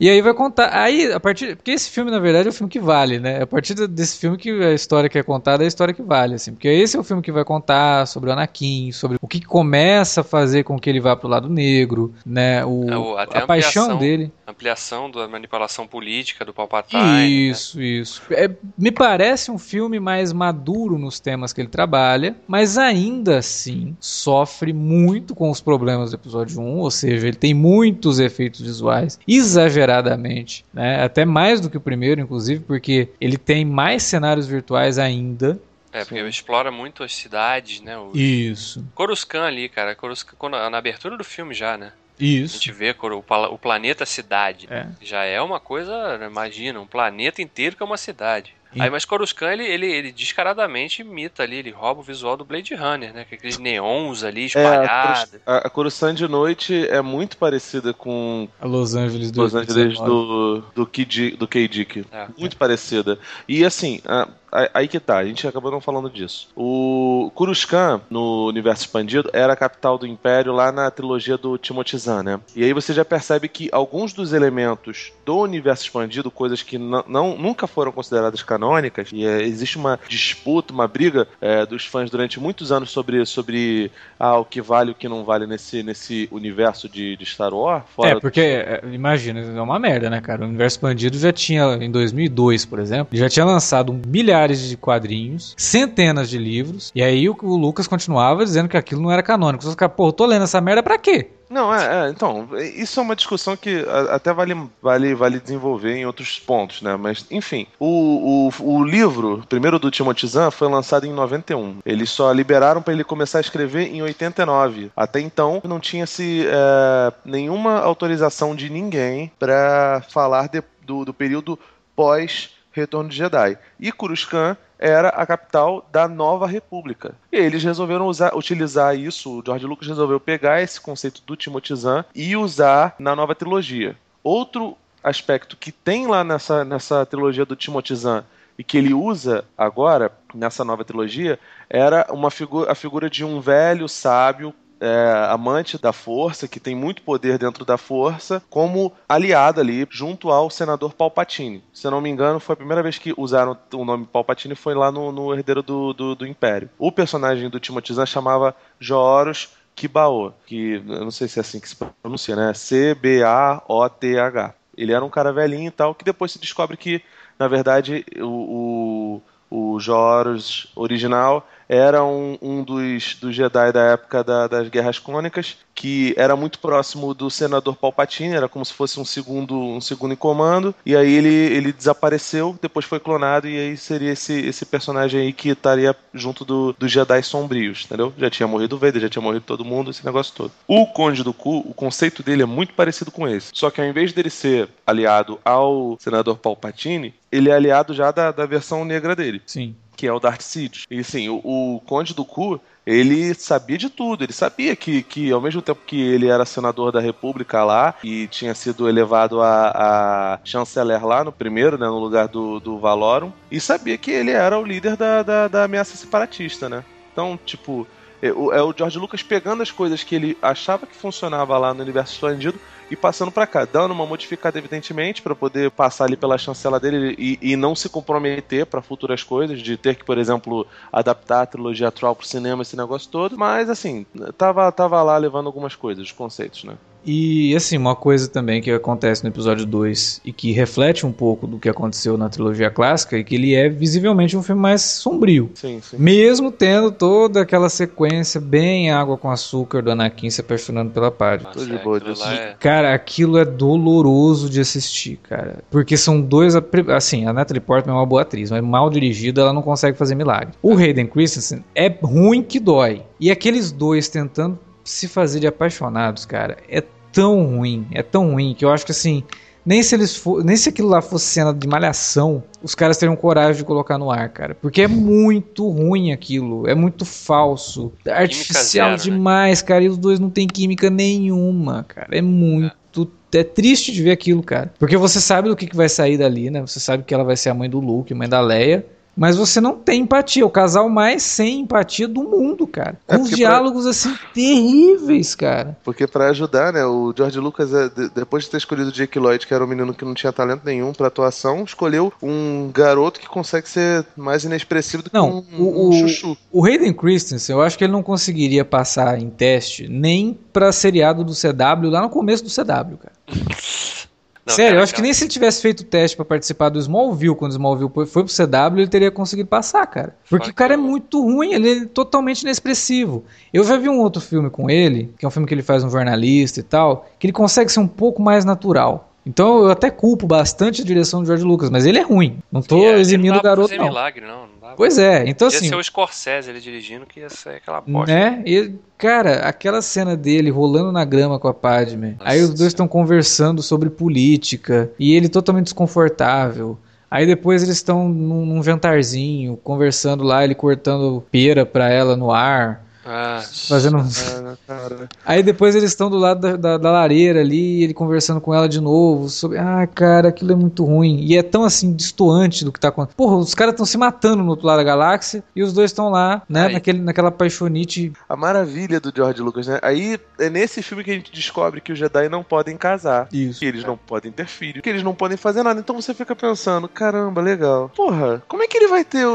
e aí vai contar. Aí, a partir. Porque esse filme, na verdade, é o filme que vale, né? A partir desse filme que a história que é contada é a história que vale, assim. Porque esse é o filme que vai contar sobre o Anakin, sobre o que começa a fazer com que ele vá pro lado negro, né? O, É, até a a paixão dele. Ampliação da manipulação política do Palpatine. né? Isso, isso. É, me parece um filme mais maduro nos temas que ele trabalha, mas ainda assim sofre muito com os problemas do episódio 1, ou seja, ele tem muitos efeitos visuais, exageradamente, né? até mais do que o primeiro, inclusive, porque ele tem mais cenários virtuais ainda. É, porque explora muito as cidades, né? O Isso, Coruscant ali, cara. Coruscant, quando- na abertura do filme já, né? A isso. gente vê o, planeta cidade. É. Já é uma coisa, imagina, um planeta inteiro que é uma cidade. E- Aí, mas Coruscant, ele, ele, ele descaradamente imita ali, ele rouba o visual do Blade Runner, né? Com aqueles neons ali É, a, espalhados. Corus- a, a Coruscant de noite é muito parecida com A Los Angeles do Los Angeles 19. do, do, Kid, do K-Dick. É. Muito parecida. E assim, a- aí que tá, a gente acabou não falando disso. O Coruscant, no universo expandido, era a capital do Império lá na trilogia do Timothy Zahn, né? E aí você já percebe que alguns dos elementos do universo expandido, coisas que não, não- nunca foram consideradas canônicas, e é, existe uma disputa, uma briga é, dos fãs durante muitos anos sobre, sobre ah, o que vale e o que não vale nesse, nesse universo de, de Star Wars. É, porque, é, imagina, é uma merda, né, cara? O Universo Expandido já tinha, em 2002, por exemplo, já tinha lançado milhares de quadrinhos, centenas de livros, e aí o, o Lucas continuava dizendo que aquilo não era canônico. Os caras, pô, tô lendo essa merda pra quê? Não, é, é, então, isso é uma discussão que até vale, vale, vale desenvolver em outros pontos, né? Mas, enfim, o, o, o livro, primeiro do Timothy Zahn, foi lançado em 91. Eles só liberaram para ele começar a escrever em 89. Até então, não tinha-se é, nenhuma autorização de ninguém para falar de- do, do período pós Retorno de Jedi. E Coruscant era a capital da Nova República. E eles resolveram usar, utilizar isso, o George Lucas resolveu pegar esse conceito do Timothy Zahn e usar na nova trilogia. Outro aspecto que tem lá nessa, nessa trilogia do Timothy Zahn e que ele usa agora nessa nova trilogia era uma figura, a figura de um velho sábio é, amante da força, que tem muito poder dentro da força, como aliado ali junto ao senador Palpatine. Se eu não me engano, foi a primeira vez que usaram o nome Palpatine foi lá no, no Herdeiro do, do, do Império. O personagem do Timothy Zahn chamava Joros Kibao, que eu não sei se é assim que se pronuncia, né? C-B-A-O-T-H. Ele era um cara velhinho e tal, que depois se descobre que, na verdade, o, o, o Joros original era um, um dos, dos Jedi da época da, das Guerras Clônicas, que era muito próximo do senador Palpatine, era como se fosse um segundo, um segundo em comando, e aí ele, ele desapareceu, depois foi clonado, e aí seria esse, esse personagem aí que estaria junto do, dos Jedi sombrios, entendeu? Já tinha morrido o Vader, já tinha morrido todo mundo, esse negócio todo. O Conde do Ku, o conceito dele é muito parecido com esse, só que ao invés dele ser aliado ao senador Palpatine, ele é aliado já da, da versão negra dele. Sim que é o Sidious. E sim, o, o Conde do Ku, ele sabia de tudo. Ele sabia que, que, ao mesmo tempo que ele era senador da República lá e tinha sido elevado a, a chanceler lá no primeiro, né, no lugar do, do Valorum, e sabia que ele era o líder da, da, da ameaça separatista, né? Então, tipo, é, é o George Lucas pegando as coisas que ele achava que funcionava lá no universo expandido e passando para cá, dando uma modificada, evidentemente, para poder passar ali pela chancela dele e, e não se comprometer para futuras coisas, de ter que, por exemplo, adaptar a trilogia atual pro cinema, esse negócio todo. Mas, assim, tava, tava lá levando algumas coisas, os conceitos, né? E assim, uma coisa também que acontece no episódio 2 e que reflete um pouco do que aconteceu na trilogia clássica é que ele é visivelmente um filme mais sombrio. Sim, sim. Mesmo tendo toda aquela sequência bem água com açúcar do Anakin se apaixonando pela Padme. Tô de boa disso. É... Cara, aquilo é doloroso de assistir, cara. Porque são dois. Assim, a Natalie Portman é uma boa atriz, mas mal dirigida ela não consegue fazer milagre. O Hayden Christensen é ruim que dói. E aqueles dois tentando se fazer de apaixonados, cara, é tão ruim, é tão ruim que eu acho que assim, nem se eles for, nem se aquilo lá fosse cena de malhação, os caras teriam coragem de colocar no ar, cara, porque é muito ruim aquilo, é muito falso, artificial zero, né? demais, né? cara, e os dois não tem química nenhuma, cara, é muito é triste de ver aquilo, cara. Porque você sabe do que, que vai sair dali, né? Você sabe que ela vai ser a mãe do Luke, a mãe da Leia mas você não tem empatia. O casal mais sem empatia do mundo, cara. Com é uns diálogos pra... assim terríveis, cara. Porque para ajudar, né, o George Lucas, é, depois de ter escolhido o Jake Lloyd, que era um menino que não tinha talento nenhum para atuação, escolheu um garoto que consegue ser mais inexpressivo do que não, um, o, um chuchu. O Hayden Christensen, eu acho que ele não conseguiria passar em teste nem pra seriado do CW lá no começo do CW, cara. Não, Sério, cara, eu acho que nem se ele tivesse feito o teste para participar do Smallville, quando o Smallville foi pro CW, ele teria conseguido passar, cara. Porque o cara é muito ruim, ele é totalmente inexpressivo. Eu já vi um outro filme com ele, que é um filme que ele faz um jornalista e tal, que ele consegue ser um pouco mais natural. Então eu até culpo bastante a direção do George Lucas, mas ele é ruim. Não tô é, eximindo o garoto, não. Milagre, não. não pois é, então assim. Ia ser o Scorsese ele dirigindo, que ia ser aquela bosta. Né? E, cara, aquela cena dele rolando na grama com a Padme. Nossa, aí os dois estão conversando sobre política. E ele totalmente desconfortável. Aí depois eles estão num, num jantarzinho, conversando lá, ele cortando pera pra ela no ar. Ah, fazendo cara, Aí depois eles estão do lado da, da, da, lareira ali, ele conversando com ela de novo sobre, ah, cara, aquilo é muito ruim. E é tão assim distoante do que tá acontecendo. Porra, os caras estão se matando no outro lado da galáxia e os dois estão lá, né, naquele, naquela paixonite. A maravilha do George Lucas, né? Aí é nesse filme que a gente descobre que os Jedi não podem casar. Isso. Que eles é. não podem ter filho, que eles não podem fazer nada. Então você fica pensando, caramba, legal. Porra, como é que ele vai ter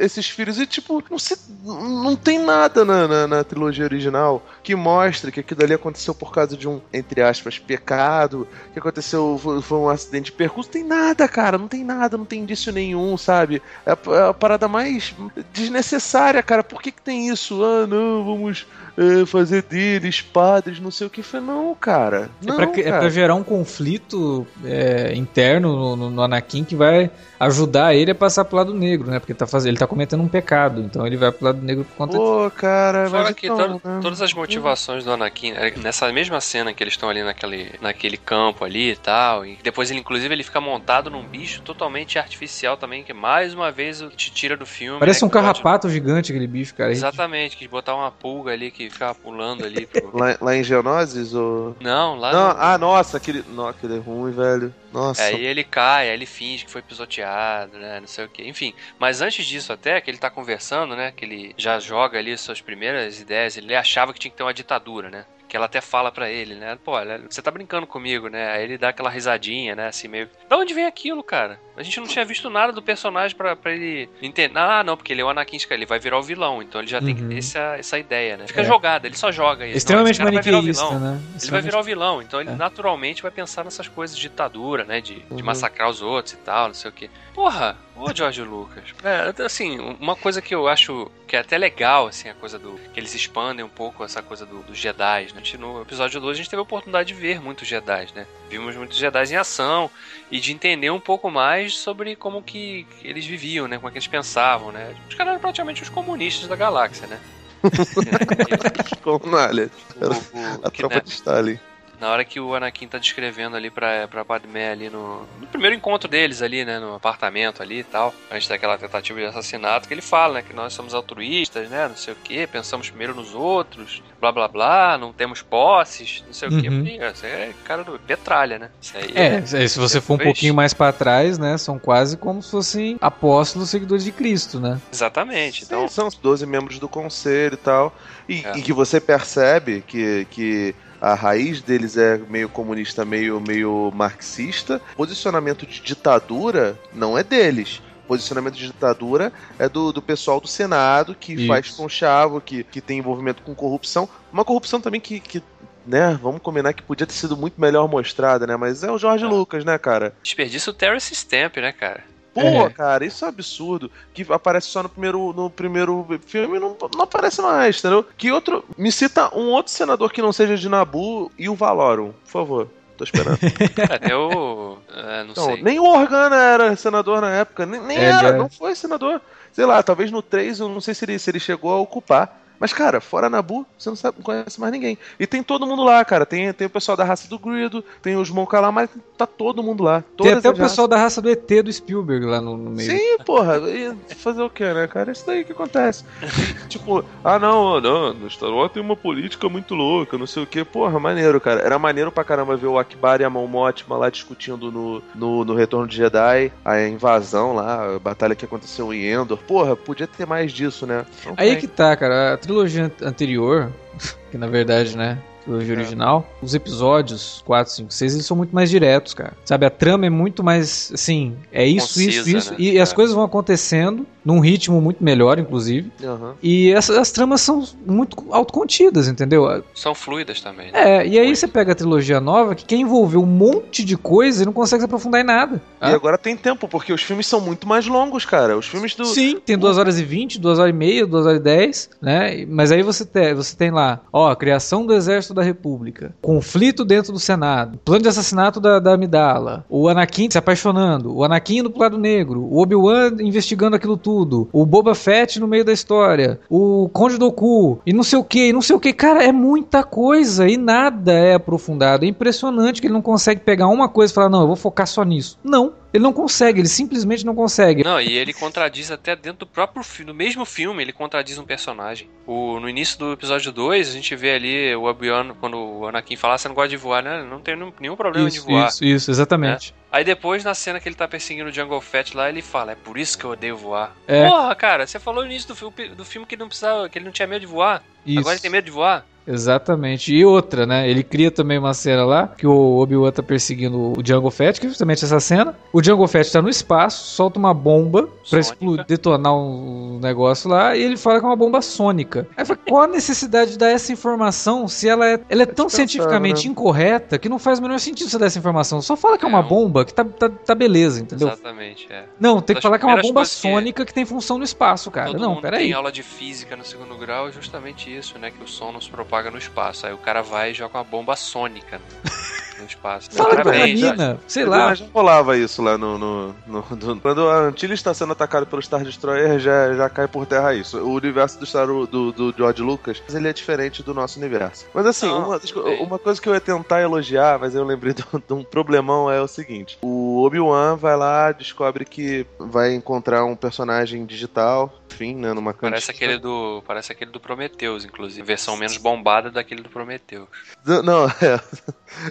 esses filhos? E tipo, não, se, não tem nada na na, na, trilogia original que mostra que aquilo ali aconteceu por causa de um, entre aspas, pecado, que aconteceu, foi, foi um acidente de percurso. Tem nada, cara, não tem nada, não tem indício nenhum, sabe? É a, é a parada mais desnecessária, cara. Por que, que tem isso? Ah, não, vamos é, fazer deles padres, não sei o que. Foi, não, cara. Não, é, pra, cara. é pra gerar um conflito é, interno no, no, Anakin que vai ajudar ele a passar pro lado negro, né? Porque tá fazendo, ele tá cometendo um pecado, então ele vai pro lado negro por conta Pô, cara, Fora que então, né? todas as motivações do Anakin, é, nessa mesma cena que eles estão ali naquele, naquele campo ali e tal, e depois ele, inclusive, ele fica montado num bicho totalmente artificial também, que mais uma vez te tira do filme. Parece né, um carrapato pode... gigante aquele bicho, cara. Exatamente, que botar uma pulga ali que que ficava pulando ali. Pro... Lá, lá em Geonosis? Ou... Não, lá Não, no- ah, nossa, aquele. Não, aquele é ruim, velho. Nossa. Aí ele cai, aí ele finge que foi pisoteado, né? Não sei o que. Enfim, mas antes disso até, que ele tá conversando, né? Que ele já joga ali suas primeiras ideias, ele achava que tinha que ter uma ditadura, né? Que ela até fala pra ele, né? Pô, você tá brincando comigo, né? Aí ele dá aquela risadinha, né? Assim, meio. Da onde vem aquilo, cara? A gente não tinha visto nada do personagem pra, pra ele entender. Ah, não, porque ele é o Anakin Skywalker, ele vai virar o vilão, então ele já tem que ter Uhum. essa, essa ideia, né? Fica É. jogada, ele só joga isso. Extremamente não, maniqueísta, vilão. né? Ele vai virar o vilão, então ele É. naturalmente vai pensar nessas coisas de ditadura, né? De, de Uhum. massacrar os outros e tal, não sei o quê. Porra, ô George Lucas. É, assim, uma coisa que eu acho que é até legal, assim, a coisa do. que eles expandem um pouco essa coisa do- dos Jedi, né? A gente, no episódio 2 a gente teve a oportunidade de ver muitos Jedi, né? Vimos muitos Jedi em ação e de entender um pouco mais sobre como que, eles viviam, né? Como é que eles pensavam, né? Os caras eram praticamente os comunistas da galáxia, né? Como não, olha, O- o- a tropa né, de Stalin. Na hora que o Anakin tá descrevendo ali pra, pra Padmé ali no, no primeiro encontro deles ali, né, no apartamento ali e tal, antes daquela tentativa de assassinato, que ele fala, né, que nós somos altruístas, né, não sei o que, pensamos primeiro nos outros, blá blá blá, não temos posses, não sei o que. Uhum. Isso aí é cara do Petralha, né? Isso aí É, se você for um Depois- pouquinho mais pra trás, né, são quase como se fossem apóstolos seguidores de Cristo, né? Exatamente. Então, Então, são os 12 membros do conselho e tal. E, É. e que você percebe que, que a raiz deles é meio comunista, meio, meio marxista. Posicionamento de ditadura não é deles. Posicionamento de ditadura é do, do pessoal do Senado que Isso. faz conchavo, que, que tem envolvimento com corrupção. Uma corrupção também que, que, né, vamos combinar que podia ter sido muito melhor mostrada, né? Mas é o Jorge É. Lucas, né, cara? desperdício o Terrence Stamp, né, cara? Pô, É. cara, isso é um absurdo. Que aparece só no primeiro, no primeiro filme e não, não aparece mais, entendeu? Que outro. Me cita um outro senador que não seja de Nabu e o Valorum, por favor. Tô esperando. Até o. é, não Não, sei. nem o Organa era senador na época. Nem, nem É, era, ele é. não foi senador. Sei lá, talvez no 3, eu não sei se ele, se ele chegou a ocupar. Mas, cara, fora Nabu, você não, sabe, não conhece mais ninguém. E tem todo mundo lá, cara. Tem, tem o pessoal da raça do Greedo, tem os Mon Calamari, tá todo mundo lá. Tem até o pessoal da raça do ET do Spielberg lá no, no meio. Sim, porra, e fazer o que, né, cara? Isso daí que acontece. Tipo, ah, não, não, no Star Wars tem uma política muito louca, não sei o que. Porra, maneiro, cara. Era maneiro pra caramba ver o Akbar e a Mão lá discutindo no, no, no Retorno de Jedi, a invasão lá, a batalha que aconteceu em Endor. Porra, podia ter mais disso, né? Não Aí tem. que tá, cara. A trilogia an- anterior, que na verdade, né? Trilogia É. original, os episódios 4, 5, 6, eles são muito mais diretos, cara. Sabe, a trama é muito mais, assim, é isso, Concisa, isso, isso. né? E as É. coisas vão acontecendo num ritmo muito melhor, inclusive. Aham. E essas as tramas são muito autocontidas, entendeu? São fluidas também. né? É, e aí Muito. você pega a trilogia nova, que quer envolver um monte de coisa e não consegue se aprofundar em nada. E agora tem tempo, porque os filmes são muito mais longos, cara. Os filmes do. Sim, tem 2 horas e 20, 2 horas e meia, 2 horas e 10, né? Mas aí você tem, você tem lá, ó, criação do Exército da República, conflito dentro do Senado, plano de assassinato da, da Amidala, o Anakin se apaixonando, o Anakin indo pro lado negro, o Obi-Wan investigando aquilo tudo, o Boba Fett no meio da história, o Conde Doku, e não sei o que, e não sei o que. Cara, é muita coisa e nada é aprofundado. É impressionante que ele não consegue pegar uma coisa e falar, não, eu vou focar só nisso. Não. Ele não consegue, ele simplesmente não consegue. Não, e ele contradiz até dentro do próprio filme, no mesmo filme, ele contradiz um personagem. O, no início do episódio 2, a gente vê ali o Obi-Wan, quando o Anakin fala, "Ah, você não gosta de voar, né? Não tem nenhum- problema de Isso, voar. isso, isso, exatamente. Aí depois, na cena que ele tá perseguindo o Jungle Fett lá, ele fala, é por isso que eu odeio voar. É. Porra, cara, você falou no início do filme, do filme que ele não precisava, que ele não tinha medo de voar. Isso. Agora ele tem medo de voar. Exatamente. E outra, né? Ele cria também uma cena lá que o Obi-Wan tá perseguindo o Jungle Fett, que é justamente essa cena. O Jungle Fett tá no espaço, solta uma bomba pra explodir, detonar um negócio lá, e ele fala que é uma bomba sônica. Aí eu falei, qual a necessidade de dar essa informação se ela é, ela é tão pensando, cientificamente né? incorreta que não faz o menor sentido você dar essa informação. Só fala que é uma É, um- bomba, que tá, tá, tá beleza, entendeu? Exatamente, é. Não, tem que falar que é uma bomba que- sônica que tem função no espaço, cara. Todo não, mundo peraí. tem aula de física no segundo grau é justamente isso, né? Que o som não se propaga no espaço. Aí o cara vai e joga uma bomba sônica no, no espaço. Fala que Parabéns, né? mina, sei Mas lá. Já rolava isso lá no. no, no- no- quando a Antilles está sendo atacado pelo Star Destroyer, já, já cai por terra isso. O universo do, Star, do, do George Lucas, ele é diferente do nosso universo. Mas assim, Não, uma, bem. uma coisa que eu ia tentar elogiar, mas eu lembrei de um, de um problemão, é o seguinte: o Obi-Wan vai lá, descobre que vai encontrar um personagem digital fim, né? Numa Parece cantina. aquele do. Parece aquele do Prometheus, inclusive. Versão menos bombada daquele do Prometheus. Não, não, é.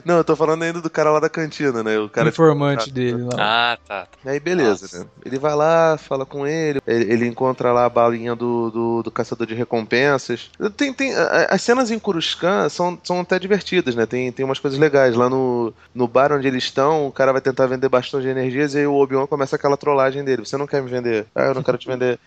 Não, eu tô falando ainda do cara lá da cantina, né? O O cara informante dele lá. Ah, tá. tá. Aí beleza, Nossa. né? Ele vai lá, fala com ele, ele, ele encontra lá a balinha do, do, do caçador de recompensas. Tem, tem, as cenas em Coruscant são, são até divertidas, né? Tem, tem umas coisas legais. Lá no, no bar onde eles estão, o cara vai tentar vender bastão de energias e aí o Obi-Wan começa aquela trollagem dele. Você não quer me vender? Ah, eu não quero te vender.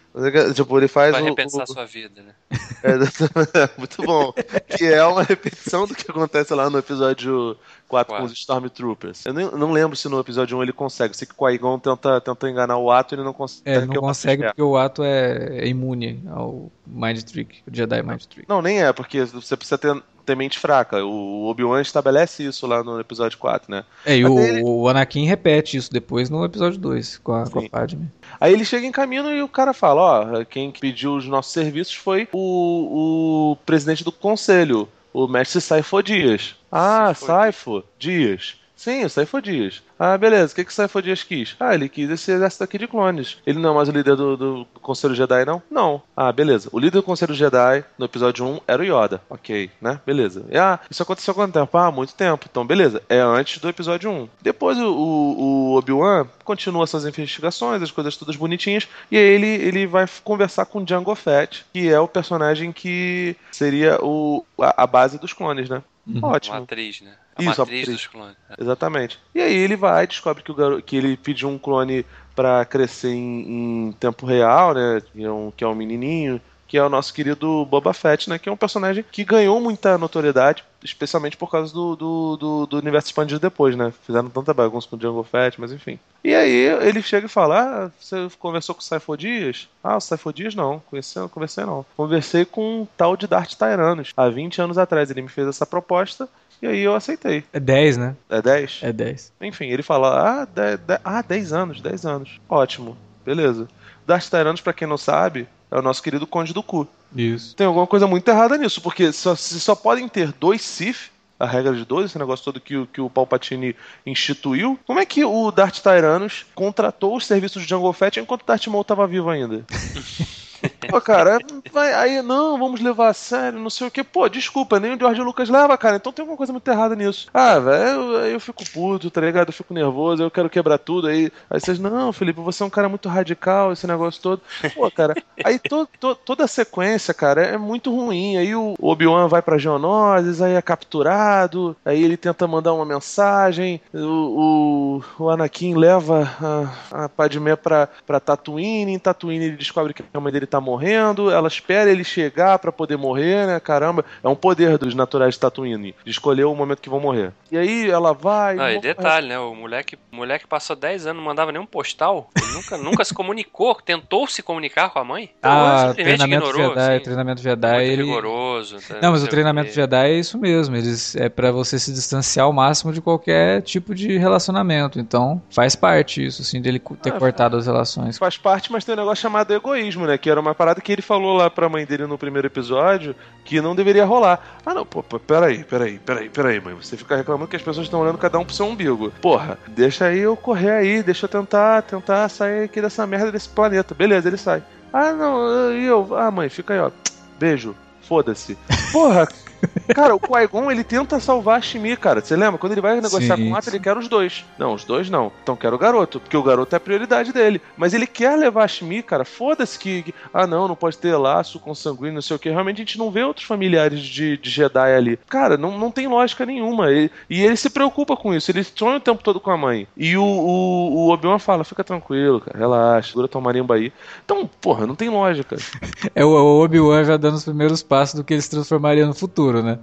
Tipo, ele faz Vai o- repensar o, sua vida, né? é, muito bom. Que é uma repetição do que acontece lá no episódio 4 com Quatro. os Stormtroopers. Eu nem- não lembro se no episódio 1 ele consegue. Sei que o Qui-Gon tenta, tenta enganar o Ato e ele não consegue. É, ele que não consegue porque o ato é, é imune ao Mind Trick, o Jedi Mind Trick. Não, nem é, porque você precisa ter, ter mente fraca. O Obi-Wan estabelece isso lá no episódio 4, né? É, e o, ele- o Anakin repete isso depois no episódio 2, com a, com a. Padme. Aí ele chega em caminho e o cara fala: Ó, quem pediu os nossos serviços foi o, o presidente do conselho, o mestre Saifo Dias. Ah, Saifo Dias. Sim, o Saifo Dias. Ah, beleza. O que, que o Saifo Dias quis? Ah, ele quis esse exército aqui de clones. Ele não é mais o líder do, do Conselho Jedi, não? Não. Ah, beleza. O líder do Conselho Jedi, no episódio 1, era o Yoda. Ok, né? Beleza. E, ah, isso aconteceu há quanto tempo? Ah, muito tempo. Então, beleza. É antes do episódio 1. Depois o, o, Obi-Wan continua suas investigações, as coisas todas bonitinhas, e aí ele, ele vai conversar com Django Fett, que é o personagem que seria o, a, a base dos clones, né? Uhum. Ótimo. A matriz, né? A Isso, a matriz matriz. dos clones. É. Exatamente. E aí ele vai, descobre que, o garo... que ele pediu um clone pra crescer em, em tempo real, né? Que é, um, que é um menininho, que é o nosso querido Boba Fett, né? Que é um personagem que ganhou muita notoriedade, especialmente por causa do, do, do, do universo expandido depois, né? Fizeram tanta bagunça com o Django Fett, mas enfim. E aí ele chega e fala: Ah, você conversou com o Saifo Dias? Ah, o Saifo Dias não, não conversei não. Conversei com um tal de Darth Tyranus. Há 20 anos atrás ele me fez essa proposta. E aí eu aceitei. É 10, né? É 10? É 10. Enfim, ele fala, ah, 10, ah, 10 anos, 10 anos. Ótimo, beleza. Darth Tyranus, pra quem não sabe, é o nosso querido Conde do Cu. Isso. Tem alguma coisa muito errada nisso, porque só, se só podem ter dois Sith, a regra de dois, esse negócio todo que, o- que o Palpatine instituiu, como é que o Darth Tyranus contratou os serviços de Jungle Fett enquanto Darth Maul tava vivo ainda? Pô, cara, vai, aí não, vamos levar a sério, não sei o que. Pô, desculpa, nem o George Lucas leva, cara. Então tem alguma coisa muito errada nisso. Ah, velho, aí eu fico puto, tá ligado? Eu fico nervoso, eu quero quebrar tudo. Aí, aí vocês, não, Felipe, você é um cara muito radical, esse negócio todo. Pô, cara, aí to, to- toda a sequência, cara, é muito ruim. Aí o Obi-Wan vai pra Geonosis, aí é capturado, aí ele tenta mandar uma mensagem, o, o, o Anakin leva a, a Padmé pra, pra Tatooine, em Tatooine ele descobre que a mãe dele tá morrendo, ela espera ele chegar pra poder morrer, né? Caramba, é um poder dos naturais de Tatooine, de escolher o momento que vão morrer. E aí ela vai... Não, e detalhe, né? O moleque, o moleque passou 10 anos, não mandava nenhum postal. Ele nunca, nunca se comunicou, tentou se comunicar com a mãe. Ah, simplesmente treinamento ignorou, Jedi, assim. treinamento Jedi, Muito ele... rigoroso. tá, Não, mas o treinamento quê. Jedi é isso mesmo. Eles é pra você se distanciar ao máximo de qualquer tipo de relacionamento. Então, faz parte isso, assim, dele ter Ah, cortado as relações. Faz parte, mas tem um negócio chamado egoísmo, né? Que era uma parada que ele falou lá pra mãe dele no primeiro episódio que não deveria rolar. Ah, não, pô, peraí, peraí, peraí, peraí, mãe. Você fica reclamando que as pessoas estão olhando cada um pro seu umbigo. Porra, deixa aí eu correr aí, deixa eu tentar, tentar sair aqui dessa merda desse planeta. Beleza, ele sai. Ah, não, e eu. Ah, mãe, fica aí, ó. Beijo. Foda-se. Porra, Cara, o Qui-Gon, ele tenta salvar a Shmi, cara. Você lembra? Quando ele vai negociar Sim, com o sim. ele quer os dois. Não, os dois não. Então quero o garoto, porque o garoto é a prioridade dele. Mas ele quer levar a Shmi, cara. Foda-se que, que- Ah, não, não pode ter laço consanguíneo, não sei o que. Realmente a gente não vê outros familiares de, de Jedi ali. Cara, não, não tem lógica nenhuma. E, e ele se preocupa com isso. Ele sonha o tempo todo com a mãe. E o, o, o Obi-Wan fala: fica tranquilo, cara, relaxa, segura tua marimba aí. Então, porra, não tem lógica. É o o Obi-Wan já dando os primeiros passos do que ele se transformaria no futuro, né?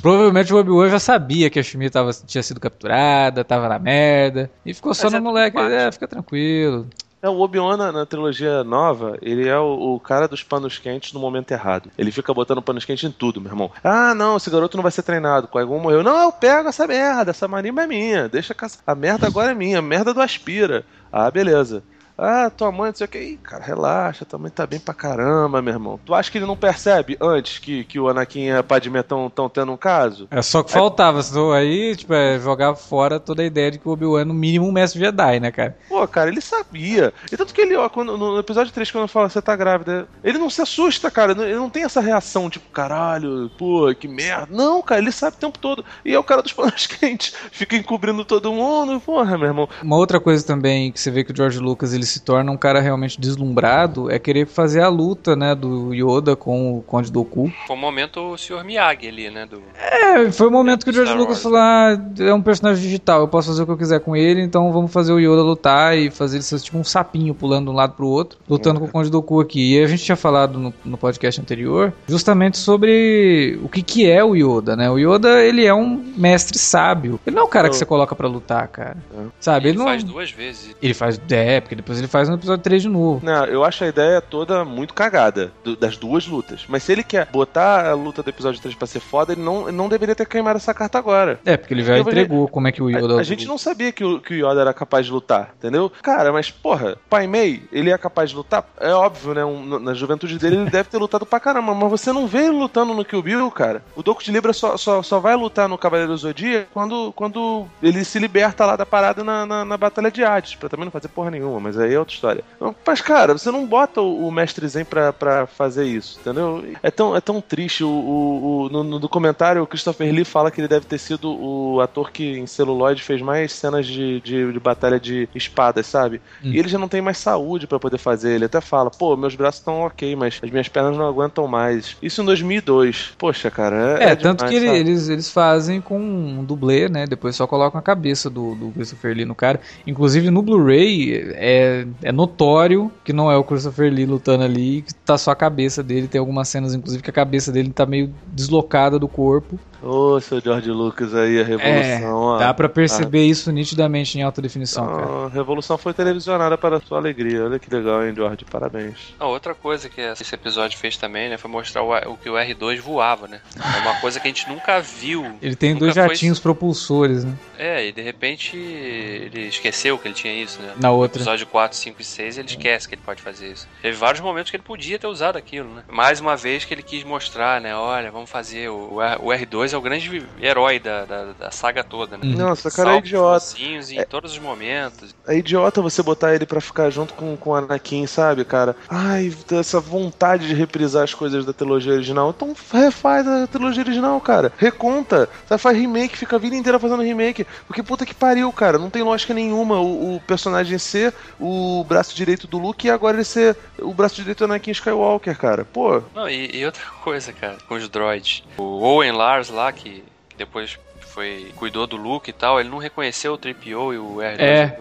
Provavelmente o Obi-Wan já sabia que a Shmi tava, tinha sido capturada, tava na merda. E ficou só Mas no é moleque. parte. É, fica tranquilo. É, o Obi-Wan na, na trilogia nova, ele é o, o cara dos panos quentes no momento errado. Ele fica botando panos quentes em tudo, meu irmão. Ah, não, esse garoto não vai ser treinado. Qui-Gon morreu. Não, eu pego essa merda, essa marimba é minha. Deixa que essa- a merda agora é minha, a merda do Aspira. Ah, beleza. Ah, tua mãe, não sei o que. Ih, cara, relaxa, tua mãe tá bem pra caramba, meu irmão. Tu acha que ele não percebe antes que, que o Anakin e a Padmé estão tendo um caso? É só que faltava, senão aí, tipo, é jogar fora toda a ideia de que o Obi-Wan é no mínimo um mestre Jedi, né, cara? Pô, cara, ele sabia. E tanto que ele, ó, quando, no episódio 3, quando fala você tá grávida, ele não se assusta, cara. Ele não tem essa reação, tipo, caralho, pô, que merda. Não, cara, ele sabe o tempo todo. E é o cara dos panos quentes. Fica encobrindo todo mundo. Porra, meu irmão. Uma outra coisa também que você vê que o George Lucas ele se torna um cara realmente deslumbrado é querer fazer a luta, né, do Yoda com o Conde Doku. Foi o momento o Sr. Miyagi ali, né? Do... É, foi o momento que o George Lucas falou: ah, é um personagem digital, eu posso fazer o que eu quiser com ele, então vamos fazer o Yoda lutar e fazer ele ser tipo um sapinho pulando de um lado pro outro, lutando com o Conde Doku aqui. E a gente tinha falado no, no podcast anterior justamente sobre o que, que é o Yoda, né? O Yoda, ele é um mestre sábio. Ele não é um cara que você coloca para lutar, cara. É. Sabe? Ele, ele faz não... duas vezes. Ele faz. É, porque depois ele faz no episódio 3 de novo. Não, eu acho a ideia toda muito cagada do, das duas lutas. Mas se ele quer botar a luta do episódio 3 pra ser foda, ele não, não deveria ter queimado essa carta agora. É, porque ele já porque entregou como é que o Yoda. A, a gente não sabia que o, que o Yoda era capaz de lutar, entendeu? Cara, mas porra, Pai Mei, ele é capaz de lutar? É óbvio, né? Um, na juventude dele ele deve ter lutado pra caramba, mas você não vê ele lutando no Kill Bill, cara. O Doku de Libra só, só, só vai lutar no Cavaleiro Zodíaco quando, quando ele se liberta lá da parada na, na, na Batalha de Hades, pra também não fazer porra nenhuma, mas aí é outra história. Mas, cara, você não bota o, o Mestre Zen pra, pra fazer isso, entendeu? É tão, é tão triste. O, o, o no, no, documentário, o Christopher Lee fala que ele deve ter sido o ator que em celuloide fez mais cenas de, de, de batalha de espadas, sabe? Hum. E ele já não tem mais saúde para poder fazer. Ele até fala, pô, meus braços estão ok, mas as minhas pernas não aguentam mais. Isso em 2002. Poxa, cara. É, é, é tanto demais, que ele, eles, eles fazem com um dublê, né? Depois só colocam a cabeça do, do Christopher Lee no cara. Inclusive no Blu-ray é, é notório que não é o Christopher Lee lutando ali, que tá só a cabeça dele. Tem algumas cenas, inclusive, que a cabeça dele tá meio deslocada do corpo. Ô, oh, seu George Lucas aí, a Revolução. É, dá para perceber ah. isso nitidamente em alta definição, ah, cara. A Revolução foi televisionada para sua alegria. Olha que legal, hein, George? Parabéns. Ah, outra coisa que esse episódio fez também, né, foi mostrar o, o, que o R2 voava, né? É uma coisa que a gente nunca viu. Ele tem dois jatinhos foi... propulsores, né? É, e de repente ele esqueceu que ele tinha isso, né? Na outra. No episódio 4, 5 e 6 ele esquece que ele pode fazer isso. Teve vários momentos que ele podia ter usado aquilo, né? Mais uma vez que ele quis mostrar, né? Olha, vamos fazer. O, o R2 é o grande herói da, da, da saga toda, né? Nossa, cara, é idiota. em é... todos os momentos. É idiota você botar ele para ficar junto com, com o Anakin, sabe, cara? Ai, essa vontade de reprisar as coisas da trilogia original. Então refaz a trilogia original, cara. Reconta. Você faz remake, fica a vida inteira fazendo remake. Porque puta que pariu, cara. Não tem lógica nenhuma o, o personagem ser o braço direito do Luke e agora ele ser o braço direito do Anakin Skywalker, cara. Pô. Não, e, e outra coisa, cara, com os droids. O Owen Lars lá, que depois foi cuidou do Luke e tal, ele não reconheceu o 3PO e o R2 é.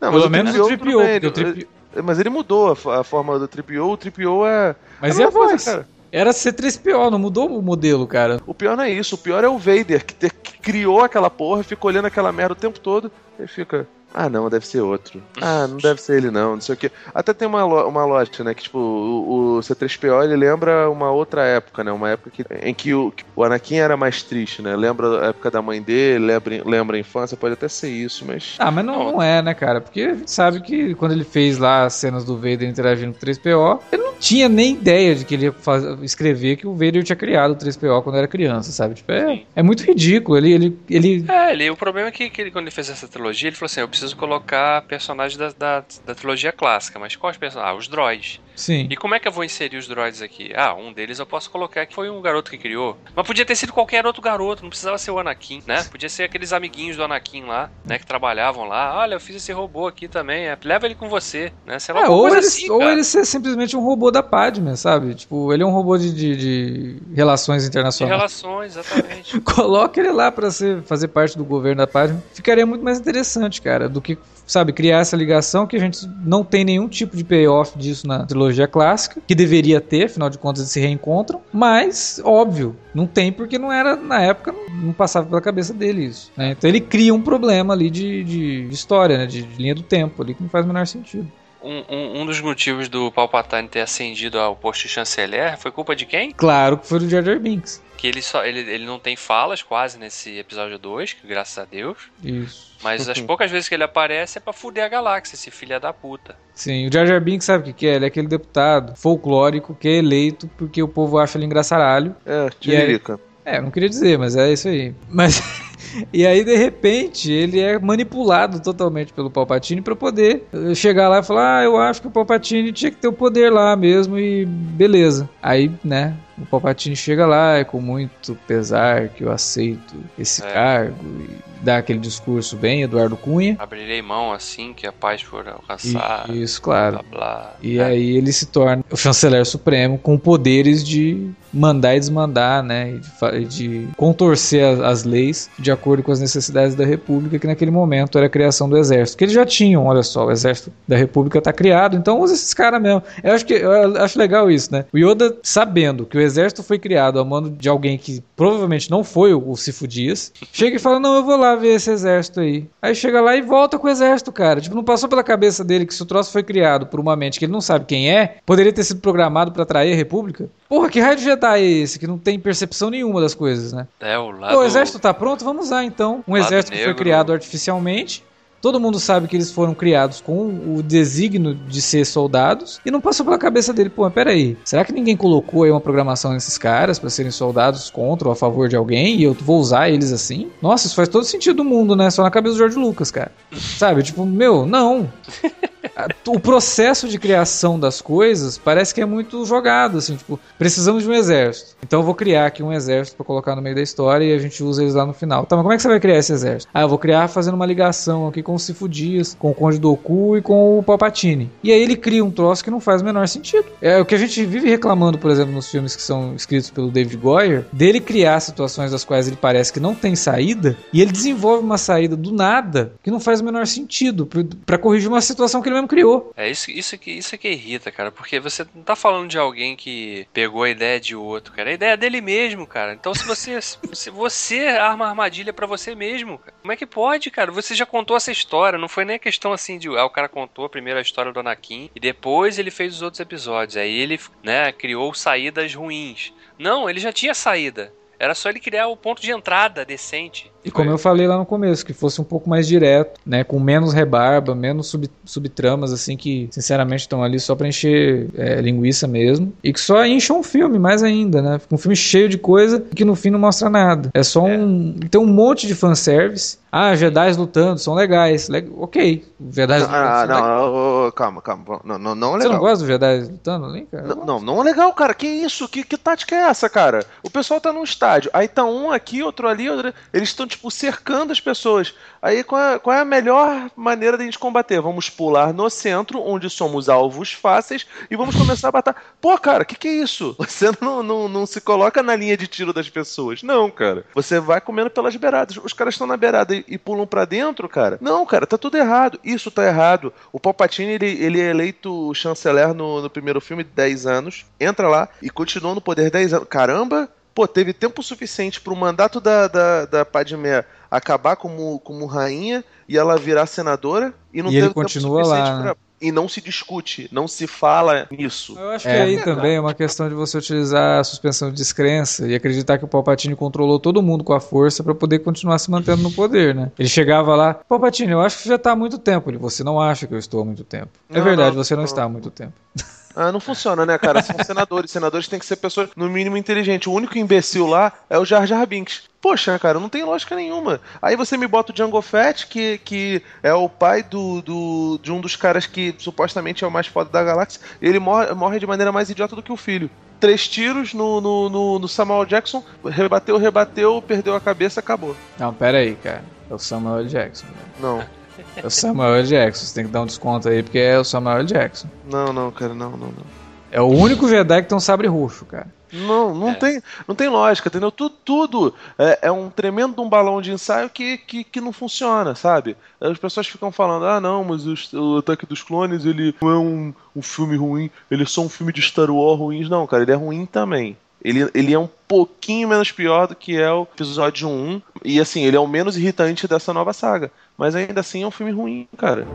Não, Pelo menos o 3PO, Mas ele mudou a, a forma do 3PO, o 3PO é Mas é a voz, cara. Era C3PO, não mudou o modelo, cara. O pior não é isso, o pior é o Vader, que, te, que criou aquela porra, ficou olhando aquela merda o tempo todo, e fica. Ah, não, deve ser outro. Ah, não deve ser ele, não. Não sei o que. Até tem uma, uma lógica, né? Que, tipo, o, o C3PO ele lembra uma outra época, né? Uma época que, em que o, que o Anakin era mais triste, né? Lembra a época da mãe dele, lembra, lembra a infância, pode até ser isso, mas. Ah, mas não, não é, né, cara? Porque a gente sabe que quando ele fez lá as cenas do Vader interagindo com o 3PO, ele não tinha nem ideia de que ele ia fazer, escrever que o Vader tinha criado o 3PO quando era criança, sabe? Tipo, é, é muito ridículo. Ele, ele, ele... É, ele, o problema é que, que ele, quando ele fez essa trilogia, ele falou assim: eu preciso colocar personagens da, da, da trilogia clássica. Mas quais personagens? Ah, os droids. Sim. E como é que eu vou inserir os droids aqui? Ah, um deles eu posso colocar que foi um garoto que criou. Mas podia ter sido qualquer outro garoto, não precisava ser o Anakin, né? Podia ser aqueles amiguinhos do Anakin lá, né? Que trabalhavam lá. Olha, eu fiz esse robô aqui também. É, leva ele com você, né? Sei lá, é, ou, ele, assim, ou ele ser simplesmente um robô da Padme, sabe? Tipo, ele é um robô de, de, de relações internacionais. De relações, exatamente. Coloca ele lá pra ser, fazer parte do governo da Padme. Ficaria muito mais interessante, cara, do que sabe, criar essa ligação que a gente não tem nenhum tipo de payoff disso na trilogia clássica, que deveria ter, afinal de contas eles se reencontram, mas, óbvio, não tem porque não era, na época, não passava pela cabeça dele isso. Né? Então ele cria um problema ali de, de história, né? de, de linha do tempo ali, que não faz o menor sentido. Um, um, um, dos motivos do Palpatine ter ascendido ao posto de chanceler foi culpa de quem? Claro que foi do Jar Jar Binks. Que ele só ele, ele não tem falas quase nesse episódio 2, graças a Deus. Isso. Mas as poucas vezes que ele aparece é pra fuder a galáxia, esse filho da puta. Sim, o Jar Jar Binks sabe o que, que é? Ele é aquele deputado folclórico que é eleito porque o povo acha ele engraçaralho. É, tiririca. É, não queria dizer, mas é isso aí. Mas e aí de repente ele é manipulado totalmente pelo Palpatine para poder chegar lá e falar: "Ah, eu acho que o Palpatine tinha que ter o poder lá mesmo e beleza". Aí, né, o Palpatine chega lá, é com muito pesar que eu aceito esse é. cargo e dá aquele discurso bem, Eduardo Cunha. Abrirei mão assim que a paz for alcançar. Isso, claro. Blá, blá. E é. aí ele se torna o chanceler supremo com poderes de mandar e desmandar, né, de, de contorcer as, as, leis de acordo com as necessidades da República, que naquele momento era a criação do exército. Que eles já tinham, olha só, o exército da República está criado, então usa esses caras mesmo. Eu acho que eu acho legal isso, né? O Yoda sabendo que o exército foi criado ao mando de alguém que provavelmente não foi o, Sifo Dias, chega e fala: "Não, eu vou lá ver esse exército aí". Aí chega lá e volta com o exército, cara. Tipo, não passou pela cabeça dele que se o troço foi criado por uma mente que ele não sabe quem é, poderia ter sido programado para atrair a República? Porra, que raio de Jedi é esse que não tem percepção nenhuma das coisas, né? É, o lado. O exército tá pronto, vamos usar então. Um exército negro. que foi criado artificialmente. Todo mundo sabe que eles foram criados com o designo de ser soldados e não passou pela cabeça dele, pô, peraí, será que ninguém colocou aí uma programação nesses caras para serem soldados contra ou a favor de alguém e eu vou usar eles assim? Nossa, isso faz todo sentido do mundo, né? Só na cabeça do George Lucas, cara. Sabe? Tipo, meu, não. o processo de criação das coisas parece que é muito jogado, assim, tipo, precisamos de um exército. Então eu vou criar aqui um exército para colocar no meio da história e a gente usa eles lá no final. Tá, mas como é que você vai criar esse exército? Ah, eu vou criar fazendo uma ligação aqui com o Sifu Dias, com o Conde Doku e com o Palpatine. E aí ele cria um troço que não faz o menor sentido. É o que a gente vive reclamando, por exemplo, nos filmes que são escritos pelo David Goyer, dele criar situações das quais ele parece que não tem saída e ele desenvolve uma saída do nada que não faz o menor sentido para corrigir uma situação que ele mesmo criou. É isso, isso, que, isso que irrita, cara, porque você não tá falando de alguém que pegou a ideia de outro, cara. A ideia é dele mesmo, cara. Então se você se você arma armadilha para você mesmo, cara, como é que pode, cara? Você já contou essa história, não foi nem questão assim de ah, o cara contou a primeira história do Anakin e depois ele fez os outros episódios. Aí ele, né, criou saídas ruins. Não, ele já tinha saída. Era só ele criar o ponto de entrada decente. E como eu falei lá no começo, que fosse um pouco mais direto, né? Com menos rebarba, menos sub, subtramas, assim, que sinceramente estão ali só pra encher é, linguiça mesmo. E que só incham um filme, mais ainda, né? Um filme cheio de coisa que no fim não mostra nada. É só um. Tem um monte de fanservice. Ah, Jedi lutando, são legais. Le... Ok, Jedi lutando. Ah, não, não, calma, calma. Não, não, não é legal. Você não gosta do Jedi lutando ali, cara? Não, não, não, é legal, cara. Que isso? Que, que tática é essa, cara? O pessoal tá num estádio. Aí tá um aqui, outro ali, outro... eles estão tipo, cercando as pessoas. Aí qual é, qual é a melhor maneira de a gente combater? Vamos pular no centro, onde somos alvos fáceis, e vamos começar a bater. Pô, cara, o que, que é isso? Você não, não, não se coloca na linha de tiro das pessoas. Não, cara. Você vai comendo pelas beiradas. Os caras estão na beirada e, e pulam para dentro, cara. Não, cara, tá tudo errado. Isso tá errado. O Palpatine, ele, ele é eleito chanceler no, no primeiro filme de 10 anos. Entra lá e continua no poder 10 anos. Caramba, pô, teve tempo suficiente para o mandato da, da, da Padmé acabar como, como rainha e ela virar senadora e não e teve tempo suficiente lá, pra... E não se discute, não se fala nisso. Eu acho que é. aí também é uma questão de você utilizar a suspensão de descrença e acreditar que o Palpatine controlou todo mundo com a força para poder continuar se mantendo no poder, né? Ele chegava lá, Palpatine, eu acho que já tá há muito tempo. Ele, você não acha que eu estou há muito tempo. É não, é verdade, não, você não, não está há muito tempo. Ah, não funciona, né, cara? São senadores. Senadores têm que ser pessoas, no mínimo, inteligentes. O único imbecil lá é o Jar Jar Binks. Poxa, cara, não tem lógica nenhuma. Aí você me bota o Django Fett, que, que é o pai do, do, de um dos caras que supostamente é o mais foda da galáxia, e ele morre, morre de maneira mais idiota do que o filho. Três tiros no, no, no, no Samuel Jackson, rebateu, rebateu, perdeu a cabeça, acabou. Não, pera aí, cara. É o Samuel Jackson. Né? Não. É o Samuel Jackson, você tem que dar um desconto aí, porque é o Samuel Jackson. Não, não, cara, não, não, não. É o único Jedi que tem um sabre roxo, cara. Não, não, é. tem, não tem lógica, entendeu? Tudo, tudo é, é, um tremendo um balão de ensaio que, que, que não funciona, sabe? As pessoas ficam falando, ah não, mas o, o Ataque dos Clones ele não é um, um filme ruim, ele é só um filme de Star Wars ruim. Não, cara, ele é ruim também. Ele, ele é um pouquinho menos pior do que é o episódio 1. E assim, ele é o menos irritante dessa nova saga. Mas ainda assim é um filme ruim, cara.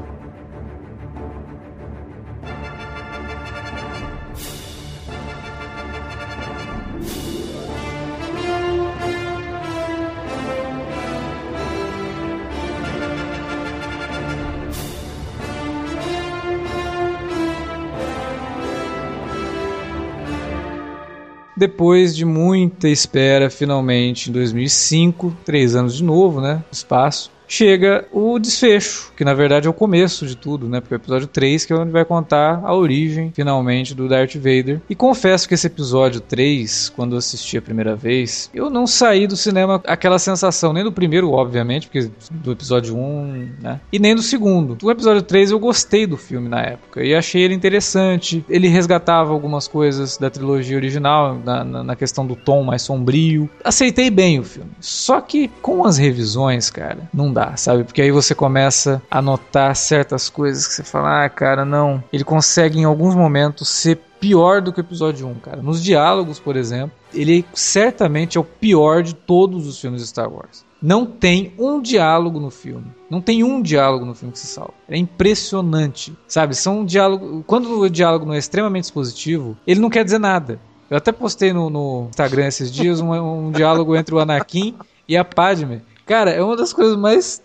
Depois de muita espera, finalmente em 2005, três anos de novo, né? Espaço chega o desfecho, que na verdade é o começo de tudo, né? Porque é o episódio 3 que é onde vai contar a origem, finalmente, do Darth Vader. E confesso que esse episódio 3, quando eu assisti a primeira vez, eu não saí do cinema aquela sensação, nem do primeiro, obviamente, porque do episódio 1, né? E nem do segundo. Do episódio 3 eu gostei do filme na época e achei ele interessante. Ele resgatava algumas coisas da trilogia original, na, na, na questão do tom mais sombrio. Aceitei bem o filme. Só que com as revisões, cara, não sabe? Porque aí você começa a notar certas coisas que você fala, ah, cara, não. Ele consegue em alguns momentos ser pior do que o episódio 1, cara. Nos diálogos, por exemplo, ele certamente é o pior de todos os filmes de Star Wars. Não tem um diálogo no filme. Não tem um diálogo no filme que se salva. É impressionante. Sabe? São um diálogo. Quando o diálogo não é extremamente expositivo, ele não quer dizer nada. Eu até postei no, no Instagram esses dias um, um diálogo entre o Anakin e a Padme. Cara, é uma das coisas mais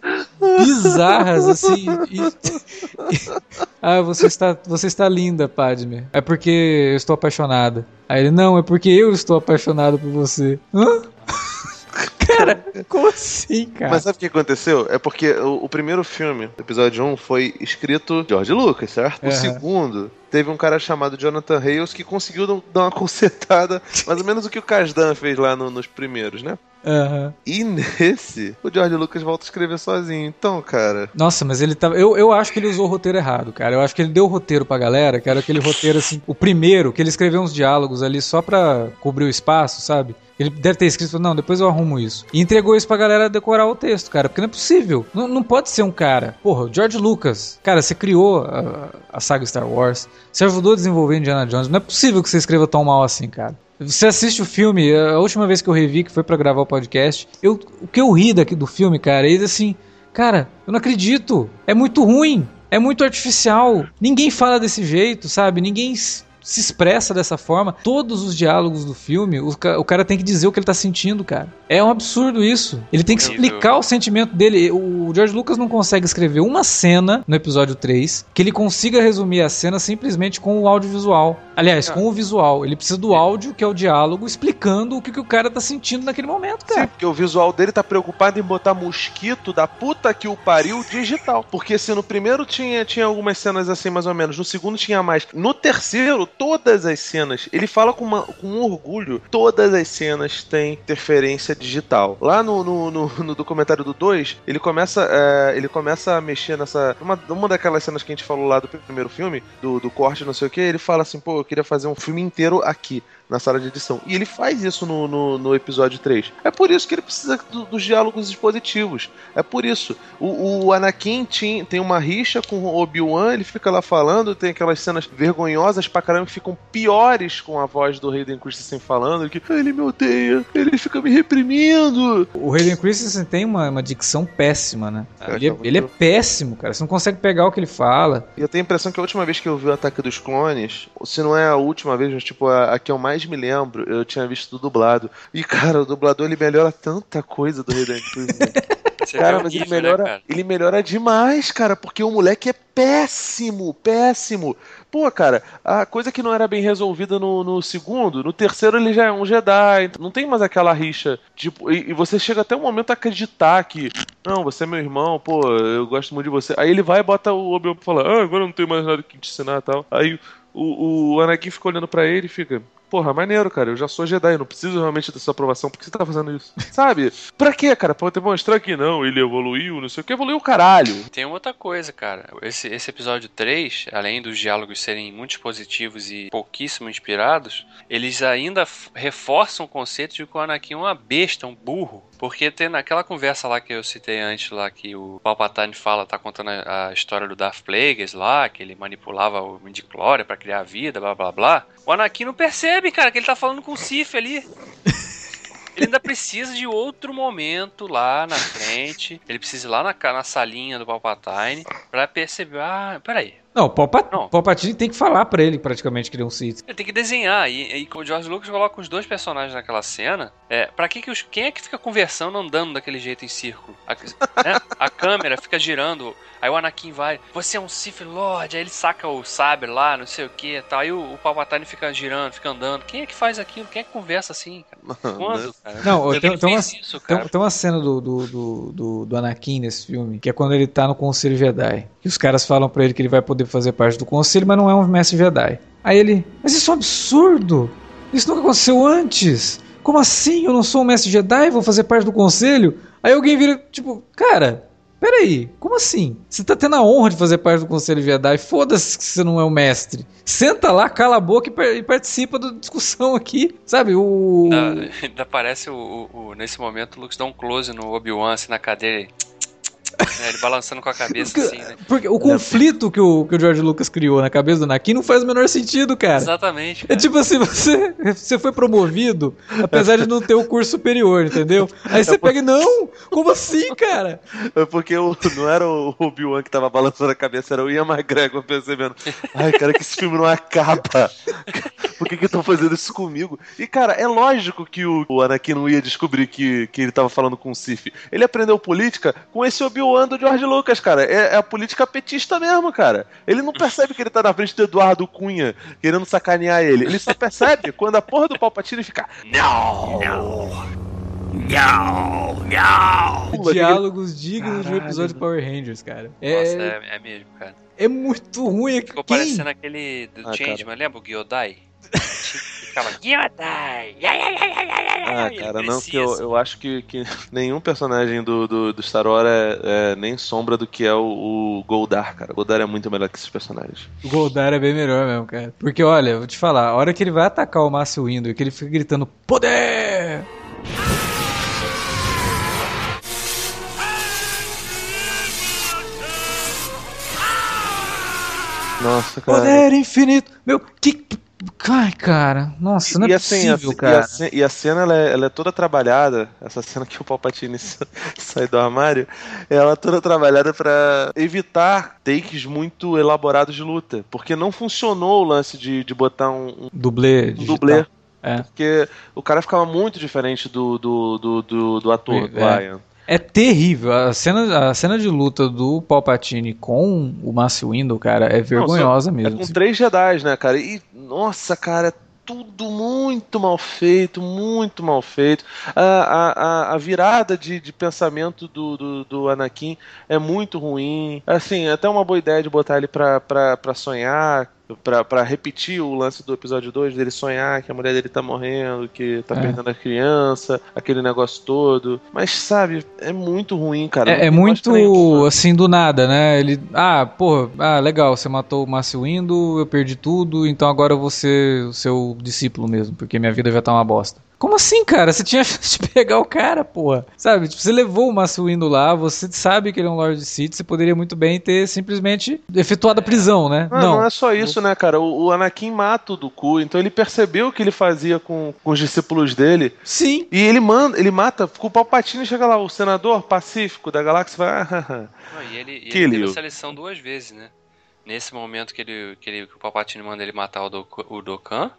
bizarras, assim. E... ah, você está, você está linda, Padme. É porque eu estou apaixonada. Aí ele, não, é porque eu estou apaixonado por você. Hã? cara, como assim, cara? Mas sabe o que aconteceu? É porque o, o primeiro filme, episódio 1, foi escrito George Lucas, certo? Uhum. O segundo teve um cara chamado Jonathan Hales que conseguiu dar uma consertada, mais ou menos o que o Kasdan fez lá no, nos primeiros, né? Uhum. E nesse, o George Lucas volta a escrever sozinho. Então, cara. Nossa, mas ele tava. Eu, eu acho que ele usou o roteiro errado, cara. Eu acho que ele deu o roteiro pra galera, que era aquele roteiro assim. O primeiro, que ele escreveu uns diálogos ali só pra cobrir o espaço, sabe? Ele deve ter escrito, não, depois eu arrumo isso. E entregou isso pra galera decorar o texto, cara. Porque não é possível. Não, não pode ser um cara. Porra, George Lucas. Cara, você criou a, a saga Star Wars. Você ajudou a desenvolver Indiana Jones. Não é possível que você escreva tão mal assim, cara. Você assiste o filme, a última vez que eu revi, que foi para gravar o podcast, eu, o que eu ri daqui do filme, cara, é assim, cara, eu não acredito. É muito ruim. É muito artificial. Ninguém fala desse jeito, sabe? Ninguém se expressa dessa forma. Todos os diálogos do filme, o, ca o cara tem que dizer o que ele tá sentindo, cara. É um absurdo isso. Ele tem que explicar o sentimento dele. O George Lucas não consegue escrever uma cena no episódio 3 que ele consiga resumir a cena simplesmente com o audiovisual. Aliás, com o visual. Ele precisa do áudio, que é o diálogo, explicando o que, que o cara tá sentindo naquele momento, cara. Sim, porque o visual dele tá preocupado em botar mosquito da puta que o pariu digital. Porque se no primeiro tinha, tinha algumas cenas assim, mais ou menos, no segundo tinha mais. No terceiro, todas as cenas, ele fala com, uma, com um orgulho, todas as cenas têm interferência digital. Lá no, no, no, no documentário do 2, ele começa, é, ele começa a mexer nessa. Uma, uma daquelas cenas que a gente falou lá do primeiro filme, do, do corte, não sei o que, ele fala assim, pô, eu queria fazer um filme inteiro aqui na sala de edição. E ele faz isso no, no, no episódio 3. É por isso que ele precisa do, dos diálogos expositivos. É por isso. O, o Anakin tinha, tem uma rixa com o Obi-Wan, ele fica lá falando, tem aquelas cenas vergonhosas pra caramba que ficam piores com a voz do Hayden Christensen falando, que ele me odeia, ele fica me reprimindo. O Hayden Christensen tem uma, uma dicção péssima, né? É, ele, é, ele é péssimo, cara. Você não consegue pegar o que ele fala. E eu tenho a impressão que a última vez que eu vi o Ataque dos Clones, se não é a última vez, mas tipo, a, a que eu mais mais me lembro, eu tinha visto dublado. E, cara, o dublador ele melhora tanta coisa do Resident cara, mas ele né, melhora, né, ele melhora demais, cara, porque o moleque é péssimo, péssimo. Pô, cara, a coisa que não era bem resolvida no, no segundo, no terceiro ele já é um Jedi, não tem mais aquela rixa. Tipo, e, e, você chega até um momento a acreditar que, não, você é meu irmão, pô, eu gosto muito de você. Aí ele vai e bota o Obi-Wan pra falar, ah, agora não tem mais nada que te ensinar e tal. Aí o, o Anakin fica olhando para ele e fica, porra, maneiro, cara. Eu já sou Jedi, eu não preciso realmente dessa aprovação. Por que você tá fazendo isso? Sabe? Pra quê, cara? Pra demonstrar que não, ele evoluiu, não sei o que. Evoluiu o caralho. Tem outra coisa, cara. Esse, esse episódio 3, além dos diálogos serem muito positivos e pouquíssimo inspirados, eles ainda reforçam o conceito de que o Anakin é uma besta, um burro. Porque tem naquela conversa lá que eu citei antes, lá que o Palpatine fala, tá contando a, a história do Darth Plagueis lá, que ele manipulava o Midichlorian para criar a vida, blá blá blá. O Anakin não percebe, cara, que ele tá falando com o Sif ali. Ele ainda precisa de outro momento lá na frente. Ele precisa ir lá na, na salinha do Palpatine pra perceber. Ah, peraí. Não, o Palpa- Palpatine tem que falar pra ele praticamente que ele é um Sith. Ele tem que desenhar. E, e o George Lucas coloca os dois personagens naquela cena. É, pra que, que os. Quem é que fica conversando andando daquele jeito em círculo? A, né? A câmera fica girando. Aí o Anakin vai, você é um Sith Lord, aí ele saca o sabre lá, não sei o que e tal. Aí o, o Palpatine fica girando, fica andando. Quem é que faz aquilo? Quem é que conversa assim, cara? Quando, cara? Não, tem, uma, fez isso, tem, cara? tem uma cena do, do, do, do, do Anakin nesse filme, que é quando ele tá no Conselho Jedi. E os caras falam pra ele que ele vai poder fazer parte do Conselho, mas não é um mestre Jedi. Aí ele, mas isso é um absurdo! Isso nunca aconteceu antes! Como assim? Eu não sou um mestre Jedi e vou fazer parte do Conselho? Aí alguém vira, tipo, cara, peraí, como assim? Você tá tendo a honra de fazer parte do Conselho Jedi, foda-se que você não é o mestre. Senta lá, cala a boca e, e participa da discussão aqui, sabe? O... Ainda, ainda parece o, o- o- Nesse momento o Lux dá um close no Obi-Wan assim na cadeira. Né, ele balançando com a cabeça assim, né? Porque o conflito que o, que o George Lucas criou na cabeça do Anakin não faz o menor sentido, cara. Exatamente. É Cara. tipo assim, você, você foi promovido, apesar de não ter o curso superior, entendeu? Aí você pega e, não, como assim, cara? É porque o- não era o Obi-Wan que tava balançando a cabeça, era o Ian McGregor percebendo. Ai, cara, que esse filme não acaba. Por que que estão fazendo isso comigo? E, cara, é lógico que o, o Anakin não ia descobrir que, que ele tava falando com o Sif. Ele aprendeu política com esse Obi-Wan do George Lucas, cara. É, é a política petista mesmo, cara. Ele não percebe que ele tá na frente do Eduardo Cunha, querendo sacanear ele. Ele só percebe quando a porra do Palpatine fica. Diálogos dignos de um episódio de Power Rangers, cara. É, Nossa, é, é mesmo, cara. é muito ruim. Ficou Quem- parecendo aquele do Ah, Changeman, lembra o Gyodai? Gyodai! Ah, cara, não, que eu, eu acho que, que nenhum personagem do, do, do Star Wars é, é nem sombra do que é o, o Goldar, cara. O Goldar é muito melhor que esses personagens. O Goldar é bem melhor mesmo, cara. Porque, olha, vou te falar, a hora que ele vai atacar o Mace Windu e que ele fica gritando PODER! Nossa, cara. Poder infinito! Meu, que. Ai, cara. Nossa, não é e, assim, a, possível, e, cara. e a cena ela é, ela é toda trabalhada, essa cena que o Palpatine sa- sai do armário, ela é toda trabalhada pra evitar takes muito elaborados de luta, porque não funcionou o lance de, de botar um, um Dublê. digital. dublê, É. porque o cara ficava muito diferente do, do, do, do, do ator, do É. É terrível. A cena, a cena de luta do Palpatine com o Mace Windu, cara, é vergonhosa É mesmo. com três Jedi, né, cara? E, nossa, cara, é tudo muito mal feito, muito mal feito. A, a, a- a virada de, de pensamento do, do, do Anakin é muito ruim. Assim, é até uma boa ideia de botar ele pra, pra, pra sonhar, pra, pra repetir o lance do episódio 2, dele sonhar que a mulher dele tá morrendo, que tá É. perdendo a criança, aquele negócio todo. Mas, sabe, é muito ruim, cara. É, é muito assim do nada, né? Ele, ah, pô, ah, legal, você matou o Mace Windu, eu perdi tudo, então agora eu vou ser o seu discípulo mesmo, porque minha vida já tá uma bosta. Como assim, cara? Você tinha chance de pegar o cara, porra. Sabe? Tipo, você levou o Mace Windu lá, você sabe que ele é um Lord Sith, você poderia muito bem ter simplesmente efetuado a prisão, né? Não, não, é só isso, né, cara? O, o Anakin mata o Dooku, então ele percebeu o que ele fazia com, com os discípulos dele. Sim. E ele manda, ele mata, com o Palpatine chega lá, o senador pacífico da galáxia vai. "Ah, Não, e ele, e Que ele teve essa lição duas vezes, né? Nesse momento que, ele, que, ele, que o Palpatine manda ele matar o, Doku- o Dokkan.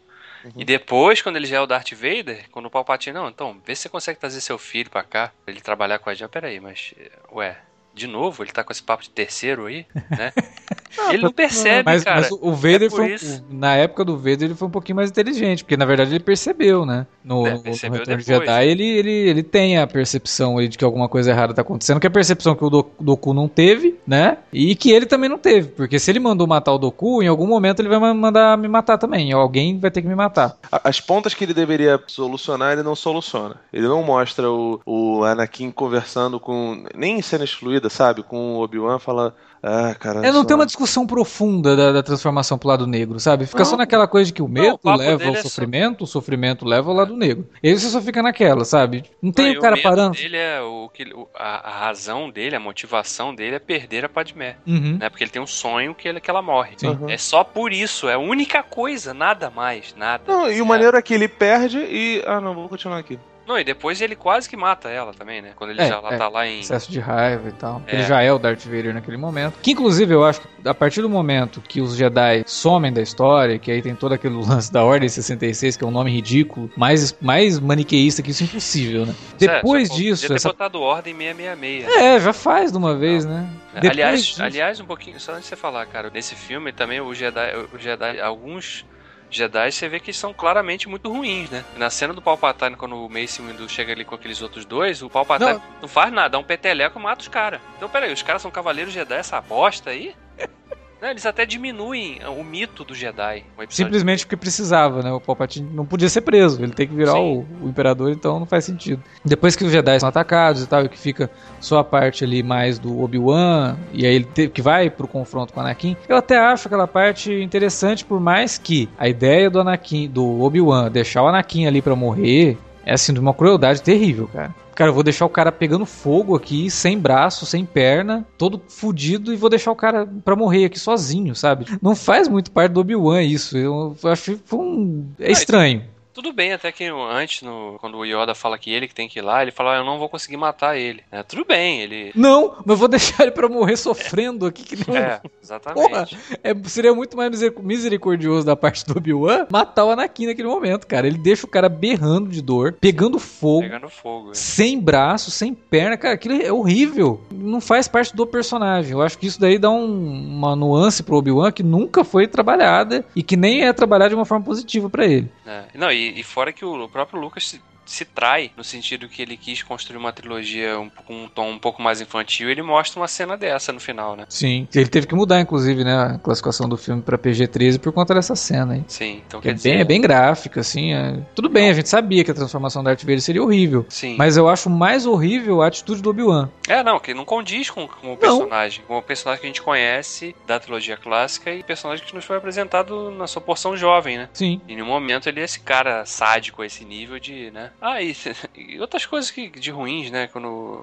Uhum. E depois, quando ele já é o Darth Vader, quando o Palpatine, não, então, vê se você consegue trazer seu filho pra cá, pra ele trabalhar com a gente. Peraí, mas, eh, ué, de novo, ele tá com esse papo de terceiro aí, né? ele não percebe, Mas, cara. mas o Vader É foi. isso. Na época do Vader, ele foi um pouquinho mais inteligente, porque na verdade ele percebeu, né? No, É, no- no percebeu Retorno de Jedi, ele, ele, ele tem a percepção aí de que alguma coisa errada tá acontecendo, que é a percepção que o Do- Doku não teve, né? E que ele também não teve. Porque se ele mandou matar o Doku, em algum momento ele vai ma- mandar me matar também. Alguém vai ter que me matar. As pontas que ele deveria solucionar, ele não soluciona. Ele não mostra o, o Anakin conversando com. Nem em cena excluída, sabe? Com o Obi-Wan, fala. Ah, cara. É, não só- tem uma discussão profunda da, da transformação pro lado negro, sabe? Fica só Não. naquela coisa de que o medo papo leva dele ao é só- sofrimento, o sofrimento leva ao lado negro. E aí você só fica naquela, sabe? Não tem Não, o cara medo parando. Dele é o que, o- a, a razão dele, a motivação dele é perder a Padmé. Uhum. Né? Porque ele tem um sonho que, ele, que ela morre. Uhum. É só por isso, é a única coisa, nada mais, nada. Não, e o maneiro é que ele perde e. Ah, não, vou continuar aqui. Não, e depois ele quase que mata ela também, né? Quando ele É, já lá é. tá lá em. Excesso de raiva e tal. É. Ele já é o Darth Vader naquele momento. Que inclusive eu acho que a partir do momento que os Jedi somem da história, que aí tem todo aquele lance da Ordem 66, que é um nome ridículo, mais, mais maniqueísta que isso é impossível, né? Depois Só, disso, ter essa... botado ordem 666. É, já faz de uma vez, né? Depois aliás, disso- aliás, um pouquinho, só antes de você falar, cara, nesse filme também o Jedi, o Jedi alguns Jedi você vê que são claramente muito ruins, né? Na cena do Palpatine, quando o Mace Windu chega ali com aqueles outros dois, o Palpatine Não. não, faz nada, dá um peteleco e mata os caras. Então, peraí, os caras são cavaleiros Jedi, essa bosta aí? Né, Eles até diminuem o mito do Jedi. Simplesmente porque precisava, né? O Palpatine não podia ser preso, ele tem que virar o, o imperador, então não faz sentido. Depois que os Jedi são atacados e tal, e que fica só a parte ali mais do Obi-Wan, e aí ele te- que vai pro confronto com o Anakin, eu até acho aquela parte interessante, por mais que a ideia do Anakin, do Obi-Wan, deixar o Anakin ali pra morrer, é assim, de uma crueldade terrível, cara. Cara, eu vou deixar o cara pegando fogo aqui, sem braço, sem perna, todo fudido, e vou deixar o cara pra morrer aqui sozinho, sabe? Não faz muito parte do Obi-Wan isso. Eu acho que foi um... é estranho. Tudo bem, até que antes, no, quando o Yoda fala que ele que tem que ir lá, ele fala, "Ah, eu não vou conseguir matar ele. É, tudo bem, ele. Não, mas eu vou deixar ele pra morrer sofrendo aqui. Que não... É, exatamente. É, seria muito mais miseric- misericordioso da parte do Obi-Wan matar o Anakin naquele momento, cara. Ele deixa o cara berrando de dor, pegando fogo. Pegando fogo. é. Sem braço, sem perna, cara, aquilo é horrível. Não faz parte do personagem. Eu acho que isso daí dá um- uma nuance pro Obi-Wan que nunca foi trabalhada e que nem é trabalhada de uma forma positiva pra ele. É. Não, e, e fora que o, próprio Lucas se trai, no sentido que ele quis construir uma trilogia um, com um tom um pouco mais infantil, ele mostra uma cena dessa no final, né? Sim. Ele teve que mudar, inclusive, né, a classificação do filme pra PG-13 por conta dessa cena aí. Sim, então Que é quer dizer... bem, é bem gráfica, assim. é- Tudo bem, a gente sabia que a transformação da Darth Vader seria horrível. Sim. Mas eu acho mais horrível a atitude do Obi-Wan. É, não, que não condiz com, com o personagem. Com o personagem que a gente conhece da trilogia clássica e personagem que nos foi apresentado na sua porção jovem, né? Sim. E no momento ele é esse cara sádico a esse nível de, né? Ah, e, e outras coisas que, de ruins, né? Quando,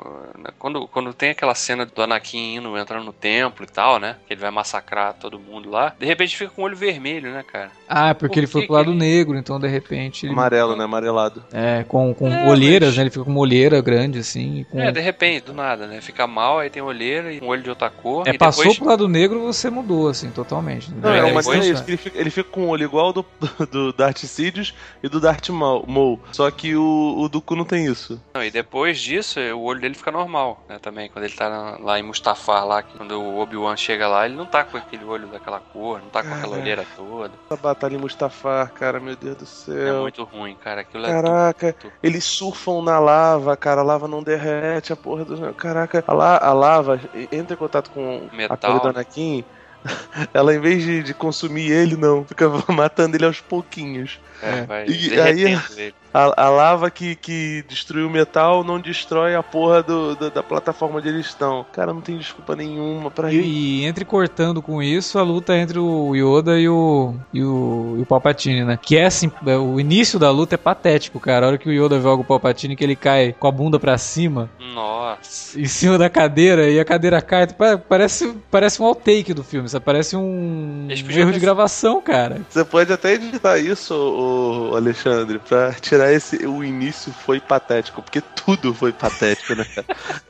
quando, quando tem aquela cena do Anakin indo, entrando no templo e tal, né? Que ele vai massacrar todo mundo lá. De repente fica com o olho vermelho, né, cara? Ah, porque Por ele foi pro lado ele- negro, então de repente. Ele... Amarelo, né? Amarelado. É, com, com É, olheiras, mas- né? Ele fica com uma olheira grande, assim. Com... É, de repente, do nada, né? Fica mal, aí tem olheira e um olho de outra cor. É, e passou depois... pro lado negro, você mudou, assim, totalmente. Não, É, mas depois- é isso, que ele fica, ele fica com o olho igual do, do Darth Sidious e do Darth. Maul. Só que o, o Dooku não tem isso. Não, e depois disso, o olho dele fica normal, né? Também, quando ele tá na- lá em Mustafar, lá, que quando o Obi-Wan chega lá, ele não tá com aquele olho daquela cor, não tá com aquela Cara. olheira toda. Essa batalha em Mustafar, cara, meu Deus do É céu. muito ruim, cara. Aquilo é Caraca, tudo- eles surfam na lava, cara, a lava não derrete, a porra do. Caraca, a, la- a lava entra em contato com a Metal. pele do Anakin. Ela, em vez de, de consumir ele, não, fica matando ele aos pouquinhos. É, É. vai E derretendo ele. A, a lava que, que destruiu o metal não destrói a porra do, do- da plataforma onde eles estão. Cara, não tem desculpa nenhuma pra ir. E, e entre cortando com isso, a luta entre o Yoda e o, e o, e o Palpatine, né? Que é assim, é, o início da luta é patético, cara. A hora que o Yoda joga o Palpatine, que ele cai com a bunda pra cima, Nossa. em cima da cadeira, e a cadeira cai. pa- Parece, parece um outtake do filme, sabe? Parece um um erro ter- de gravação, cara. Você pode até editar isso, ô, Alexandre, pra tirar esse. O início foi patético, porque tudo foi patético, né?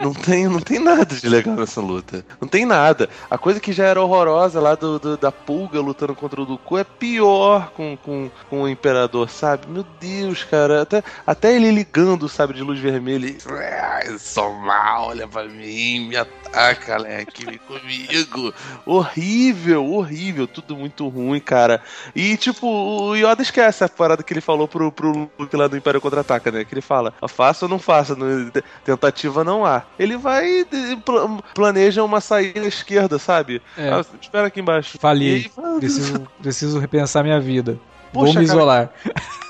Não tem, não tem nada de legal nessa luta. Não tem nada. A coisa que já era horrorosa lá do, do- da pulga lutando contra o Dooku é pior com, com, com o Imperador, sabe? Meu Deus, cara. Até, até ele ligando o sabre de luz vermelha. e, "Ah, sou mal, olha pra mim, me ataca, Alec, vem comigo. Horrível, horrível. Tudo muito ruim, cara. E, tipo, o Yoda esquece a parada que ele falou pro, pro Luke lá do Império Contra-Ataca, né? Que ele fala, faça ou não faça, tentativa não há. Ele vai e pla- planeja uma saída esquerda, sabe? É. Ah, espera aqui embaixo. Falhei. E aí, ah, Preciso, preciso repensar minha vida. Vou Poxa, me cara. isolar. Cara,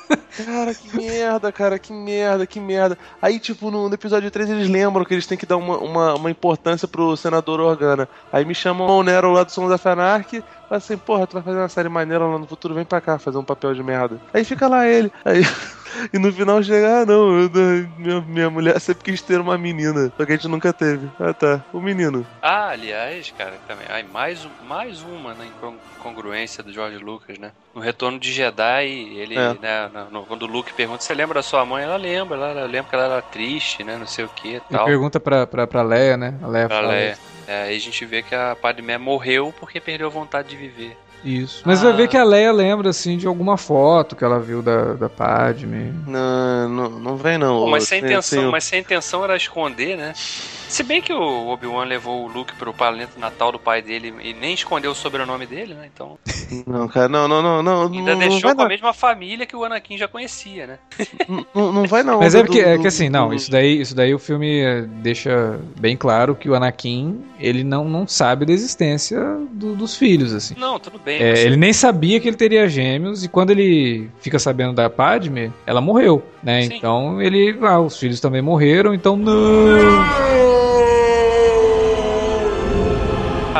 que merda, cara, que merda, que merda. Aí, tipo, no, no episódio 3 eles lembram que eles têm que dar uma, uma, uma importância pro senador Organa. Aí me chamam o Nero lá do Sons da Fanark. Fala assim, porra, tu vai fazer uma série maneira lá no futuro, vem pra cá fazer um papel de merda. Aí fica lá ele. Aí, e no final chega, ah não, eu- minha, minha mulher sempre quis ter uma menina. Só que a gente nunca teve. Ah tá, o menino. Ah, aliás, cara, também. Ai, mais, mais uma né, incongruência do George Lucas, né? No Retorno de Jedi, ele, É. né, no, quando o Luke pergunta, você lembra da sua mãe? Ela lembra, ela, lembra que ela era triste, né? Não sei o que tal. E pergunta pra, pra, pra Leia, né? A Leia pra fala. Leia. É, aí a gente vê que a Padmé morreu porque perdeu a vontade de viver. Isso. Mas Ah. vai ver que a Leia lembra, assim, de alguma foto que ela viu da, da Padme. Não, não, não vem não. Pô, mas, se a Tem- intenção, mas se a intenção era esconder, né? Se bem que o Obi-Wan levou o Luke pro planeta natal do pai dele e nem escondeu o sobrenome dele, né? Então, Não, cara, não, não, não, não. ainda não, deixou vai com a não. mesma família que o Anakin já conhecia, né? Não, não vai não. Mas é do- porque, é que assim, não, do- isso daí, isso daí o filme eh, deixa bem claro que o Anakin, ele não, não sabe da existência do- dos filhos, assim. Não, tudo bem. É, mas- ele nem sabia que ele teria gêmeos e quando ele fica sabendo da Padme, ela morreu, né? Sim. Então ele, ah, os filhos também morreram, então não.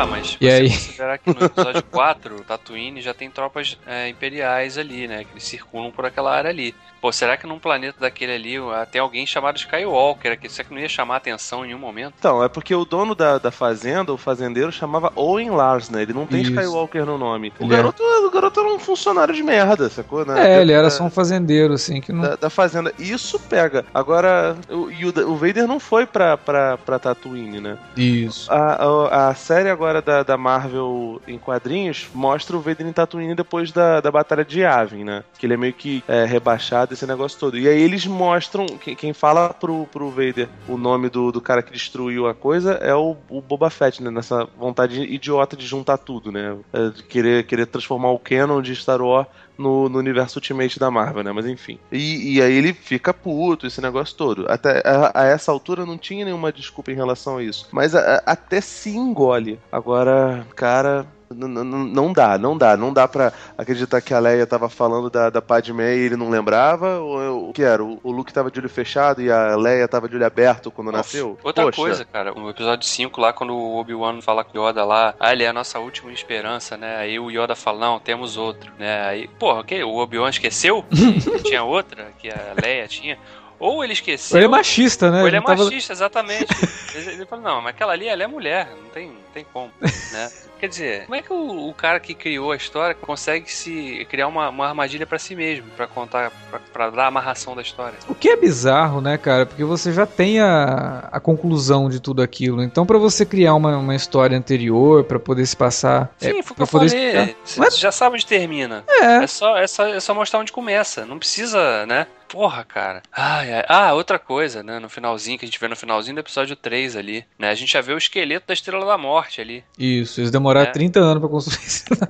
Ah, mas E aí? considerar que no episódio 4, o Tatooine já tem tropas é, imperiais ali, né? Que eles circulam por aquela área ali. Pô, será que num planeta daquele ali ah, tem alguém chamado Skywalker aqui? Será que não ia chamar atenção em nenhum momento? Então, é porque o dono da, da fazenda, o fazendeiro, chamava Owen Lars, né? Ele não tem Isso. Skywalker no nome. O Ele é. garoto, o garoto era um funcionário de merda, sacou? né? É, ele era Da- só um fazendeiro, assim, que não. da, da fazenda. Isso pega. Agora, o, e o, o Vader não foi pra, pra, pra Tatooine, né? Isso. A, a, a série agora da, da Marvel em quadrinhos mostra o Vader em Tatooine depois da, da Batalha de Yavin, né? Que ele é meio que é, rebaixado, esse negócio todo. E aí eles mostram, quem, quem fala pro, pro Vader o nome do, do cara que destruiu a coisa é o, o Boba Fett, né? Nessa vontade idiota de juntar tudo, né? É, de querer, querer transformar o canon de Star Wars no, no universo Ultimate da Marvel, né? Mas enfim. E, e aí ele fica puto, esse negócio todo. Até a, a essa altura não tinha nenhuma desculpa em relação a isso. Mas a- até se engole. Agora, cara. Não dá, não dá, não dá pra acreditar que a Leia tava falando da, da Padmé e ele não lembrava, ou o que era? O, o Luke tava de olho fechado e a Leia tava de olho aberto quando nasceu? Outra Poxa, coisa, cara, no episódio 5 lá, quando o Obi-Wan fala com o Yoda lá, ah, ele é a nossa última esperança, né? Aí o Yoda fala, não, temos outro, né? Aí, porra, o quê? O Obi-Wan esqueceu que tinha outra, que a Leia tinha? Ou ele esqueceu... Ele é machista, né? Ou ele é tava- machista, exatamente. ele, fala, não, mas aquela ali, ela é mulher, não tem, não tem como, né? Quer dizer, como é que o, o cara que criou a história consegue se criar uma, uma armadilha pra si mesmo, pra contar, pra, pra dar a amarração da história? O que é bizarro, né, cara? Porque você já tem a, a conclusão de tudo aquilo. Então, pra você criar uma, uma história anterior, pra poder se passar. é, Sim, foi o que pra eu poder falei. Você Mas- já sabe onde termina. É. É só, é, só, é só mostrar onde começa. Não precisa, né? Porra, cara. Ai, ai. Ah, outra coisa, né? No finalzinho, que a gente vê no finalzinho do episódio 3 ali, né? A gente já vê o esqueleto da Estrela da Morte ali. Isso, eles demoraram É. 30 anos pra construir.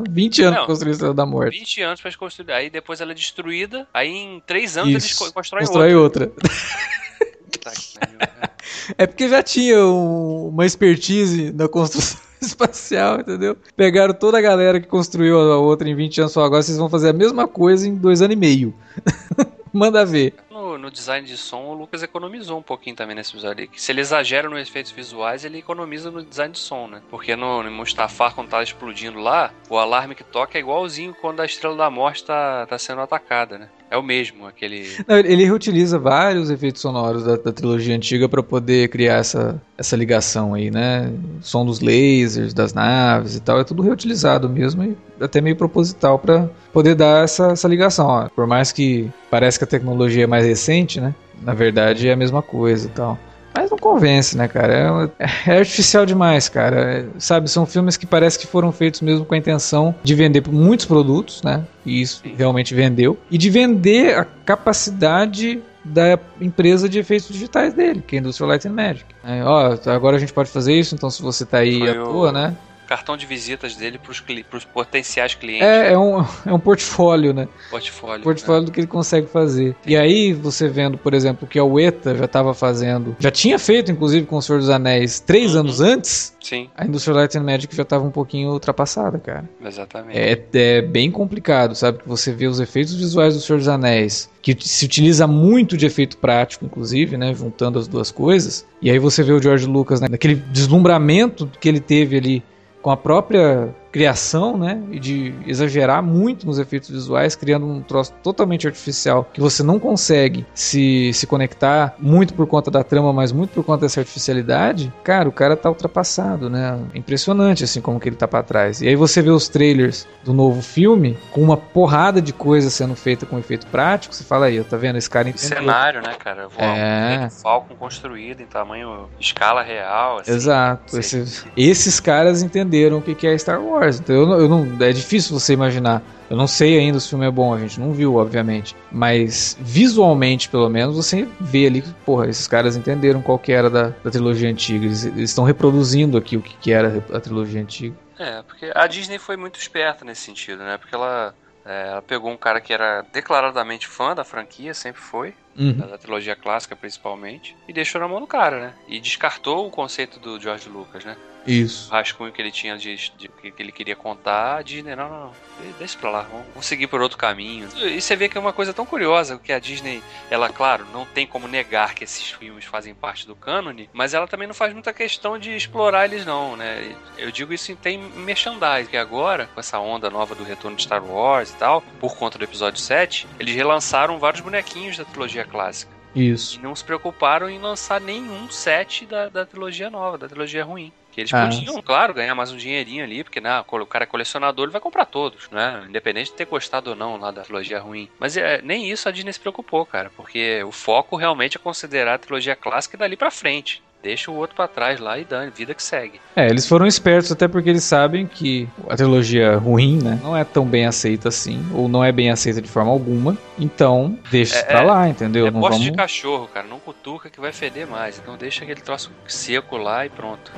20 anos Não. pra construir a Estrela da Morte. 20 anos pra construir. Aí depois ela é destruída. Aí em 3 anos eles Isso. co- constroem Constrói outra. outra. Né? É porque já tinha um- uma expertise na construção espacial, entendeu? Pegaram toda a galera que construiu a outra em 20 anos falaram, agora vocês vão fazer a mesma coisa em dois anos e meio. Manda ver. No, no design de som, o Lucas economizou um pouquinho também nesse episódio. que Se ele exagera nos efeitos visuais, ele economiza no design de som, né? Porque no, no Mustafar, quando tá explodindo lá, o alarme que toca é igualzinho quando a Estrela da Morte tá, tá sendo atacada, né? É o mesmo, aquele... Não, ele reutiliza vários efeitos sonoros da, da trilogia antiga para poder criar essa, essa ligação aí, né? O som dos lasers, das naves e tal, é tudo reutilizado mesmo e até meio proposital para poder dar essa, essa ligação. Ó. Por mais que parece que a tecnologia é mais recente, né? Na verdade é a mesma coisa e tal. Mas não convence, né, cara? É, é artificial demais, cara. É, sabe, são filmes que parece que foram feitos mesmo com a intenção de vender muitos produtos, né? E isso realmente vendeu. E de vender a capacidade da empresa de efeitos digitais dele, que é a Industrial Light and Magic. É, ó, agora a gente pode fazer isso, então se você tá aí Foi à o- toa, né? Cartão de visitas dele pros, cli- pros potenciais clientes. É, é, um, é um portfólio, né? portfólio. portfólio do que ele consegue fazer. E aí, você vendo, por exemplo, que a Ueta já estava fazendo, já tinha feito, inclusive, com o Senhor dos Anéis, três Uhum. anos antes, Né? Sim, a Industrial Light and Magic já estava um pouquinho ultrapassada, cara. exatamente. É, é bem complicado, sabe? Que você vê os efeitos visuais do Senhor dos Anéis, que se utiliza muito de efeito prático, inclusive, né? Juntando as duas coisas. E aí você vê o George Lucas, né? Naquele deslumbramento que ele teve ali com a própria criação, né? E de exagerar muito nos efeitos visuais, criando um troço totalmente artificial que você não consegue se, se conectar muito por conta da trama, mas muito por conta dessa artificialidade. Cara, o cara tá ultrapassado, né? Impressionante assim como que ele tá para trás. E aí você vê os trailers do novo filme com uma porrada de coisa sendo feita com efeito prático, você fala aí, tá vendo esse cara entendeu. Cenário, né, cara? É. Um Falcon construído em tamanho escala real, assim. Exato. Esses, esses caras entenderam o que é Star Wars. Então eu, eu não, é difícil você imaginar. Eu não sei ainda se o filme é bom, a gente não viu, obviamente. Mas visualmente, pelo menos, você vê ali que, porra, esses caras entenderam qual que era da, da trilogia antiga. Eles, eles estão reproduzindo aqui o que, que era a trilogia antiga. É, porque a Disney foi muito esperta nesse sentido, né? Porque ela, é, ela pegou um cara que era declaradamente fã da franquia, sempre foi, uhum. da, da, trilogia clássica principalmente, e deixou na mão do cara, né? E descartou o conceito do George Lucas, né? Isso. O rascunho que ele tinha de, de, que ele queria contar, a Disney, não, não, não, deixa pra lá, vamos, vamos, seguir por outro caminho. E você vê que é uma coisa tão curiosa, que a Disney, ela, claro, não tem como negar que esses filmes fazem parte do cânone, mas ela também não faz muita questão de explorar eles não, né? Eu digo isso em tem merchandising, que agora, com essa onda nova do retorno de Star Wars e tal, por conta do episódio 7, eles relançaram vários bonequinhos da trilogia clássica. Isso. E não se preocuparam em lançar nenhum set da, da trilogia nova, da trilogia ruim. Que eles ah, podiam, claro, ganhar mais um dinheirinho ali, porque né, o cara é colecionador, ele vai comprar todos, né? Independente de ter gostado ou não lá da trilogia ruim. Mas é, nem isso a Disney se preocupou, cara, porque o foco realmente é considerar a trilogia clássica e dali pra frente deixa o outro para trás lá e dá vida que segue. É, eles foram espertos até porque eles sabem que a trilogia ruim, né, não é tão bem aceita assim, ou não é bem aceita de forma alguma. Então, deixa é, pra lá, entendeu? É não vamos... de cachorro, cara, não cutuca que vai feder mais. Então deixa aquele troço seco lá e pronto.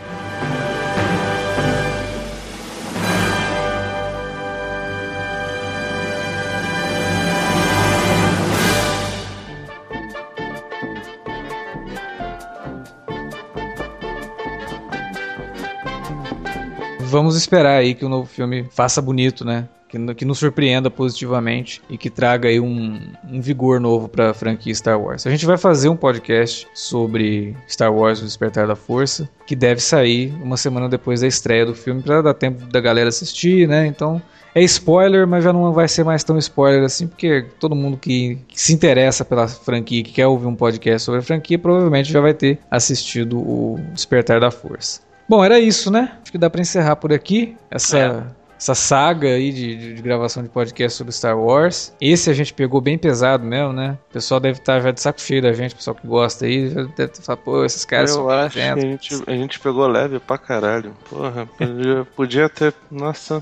Vamos esperar aí que o novo filme faça bonito, né? Que, que nos surpreenda positivamente e que traga aí um, um vigor novo para a franquia Star Wars. A gente vai fazer um podcast sobre Star Wars: O Despertar da Força, que deve sair uma semana depois da estreia do filme para dar tempo da galera assistir, né? Então é spoiler, mas já não vai ser mais tão spoiler assim, porque todo mundo que, que, se interessa pela franquia, que quer ouvir um podcast sobre a franquia, provavelmente já vai ter assistido o Despertar da Força. Bom, era isso, né? Acho que dá para encerrar por aqui essa, é. essa saga aí de, de, de, gravação de podcast sobre Star Wars. Esse a gente pegou bem pesado mesmo, né? O pessoal deve estar já de saco cheio da gente, o pessoal que gosta aí, deve estar pô, esses caras Eu acho que a gente, a gente pegou leve pra caralho. Porra, podia, podia ter. Nossa.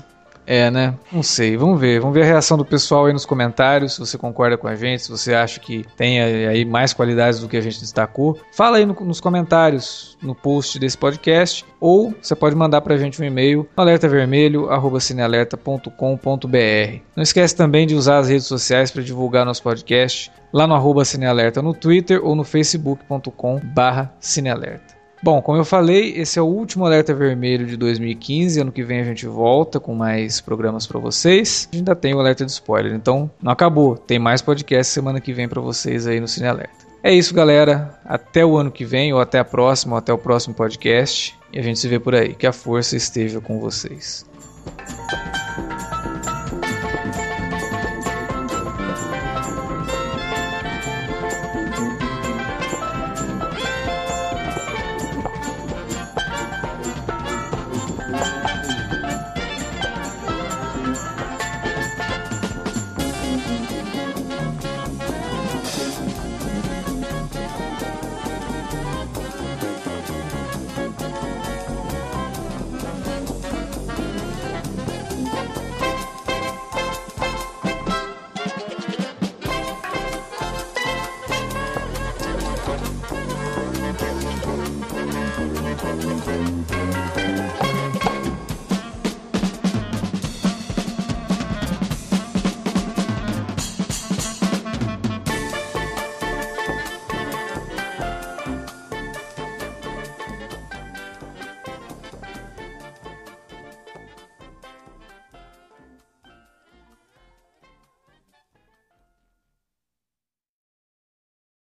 É, né? Não sei. Vamos ver. Vamos ver a reação do pessoal aí nos comentários. Se você concorda com a gente, se você acha que tem aí mais qualidades do que a gente destacou. Fala aí no, nos comentários, no post desse podcast. Ou você pode mandar pra gente um e-mail alertavermelho.cinealerta.com.br. Não esquece também de usar as redes sociais para divulgar nosso podcast lá no arroba Cinealerta no Twitter ou no facebook.com barra Cinealerta. Bom, como eu falei, esse é o último Alerta Vermelho de 2015. Ano que vem a gente volta com mais programas para vocês. Ainda tem o alerta de spoiler, então não acabou. Tem mais podcast semana que vem para vocês aí no Cine Alerta. É isso, galera. Até o ano que vem, ou até a próxima, ou até o próximo podcast. E a gente se vê por aí. Que a força esteja com vocês.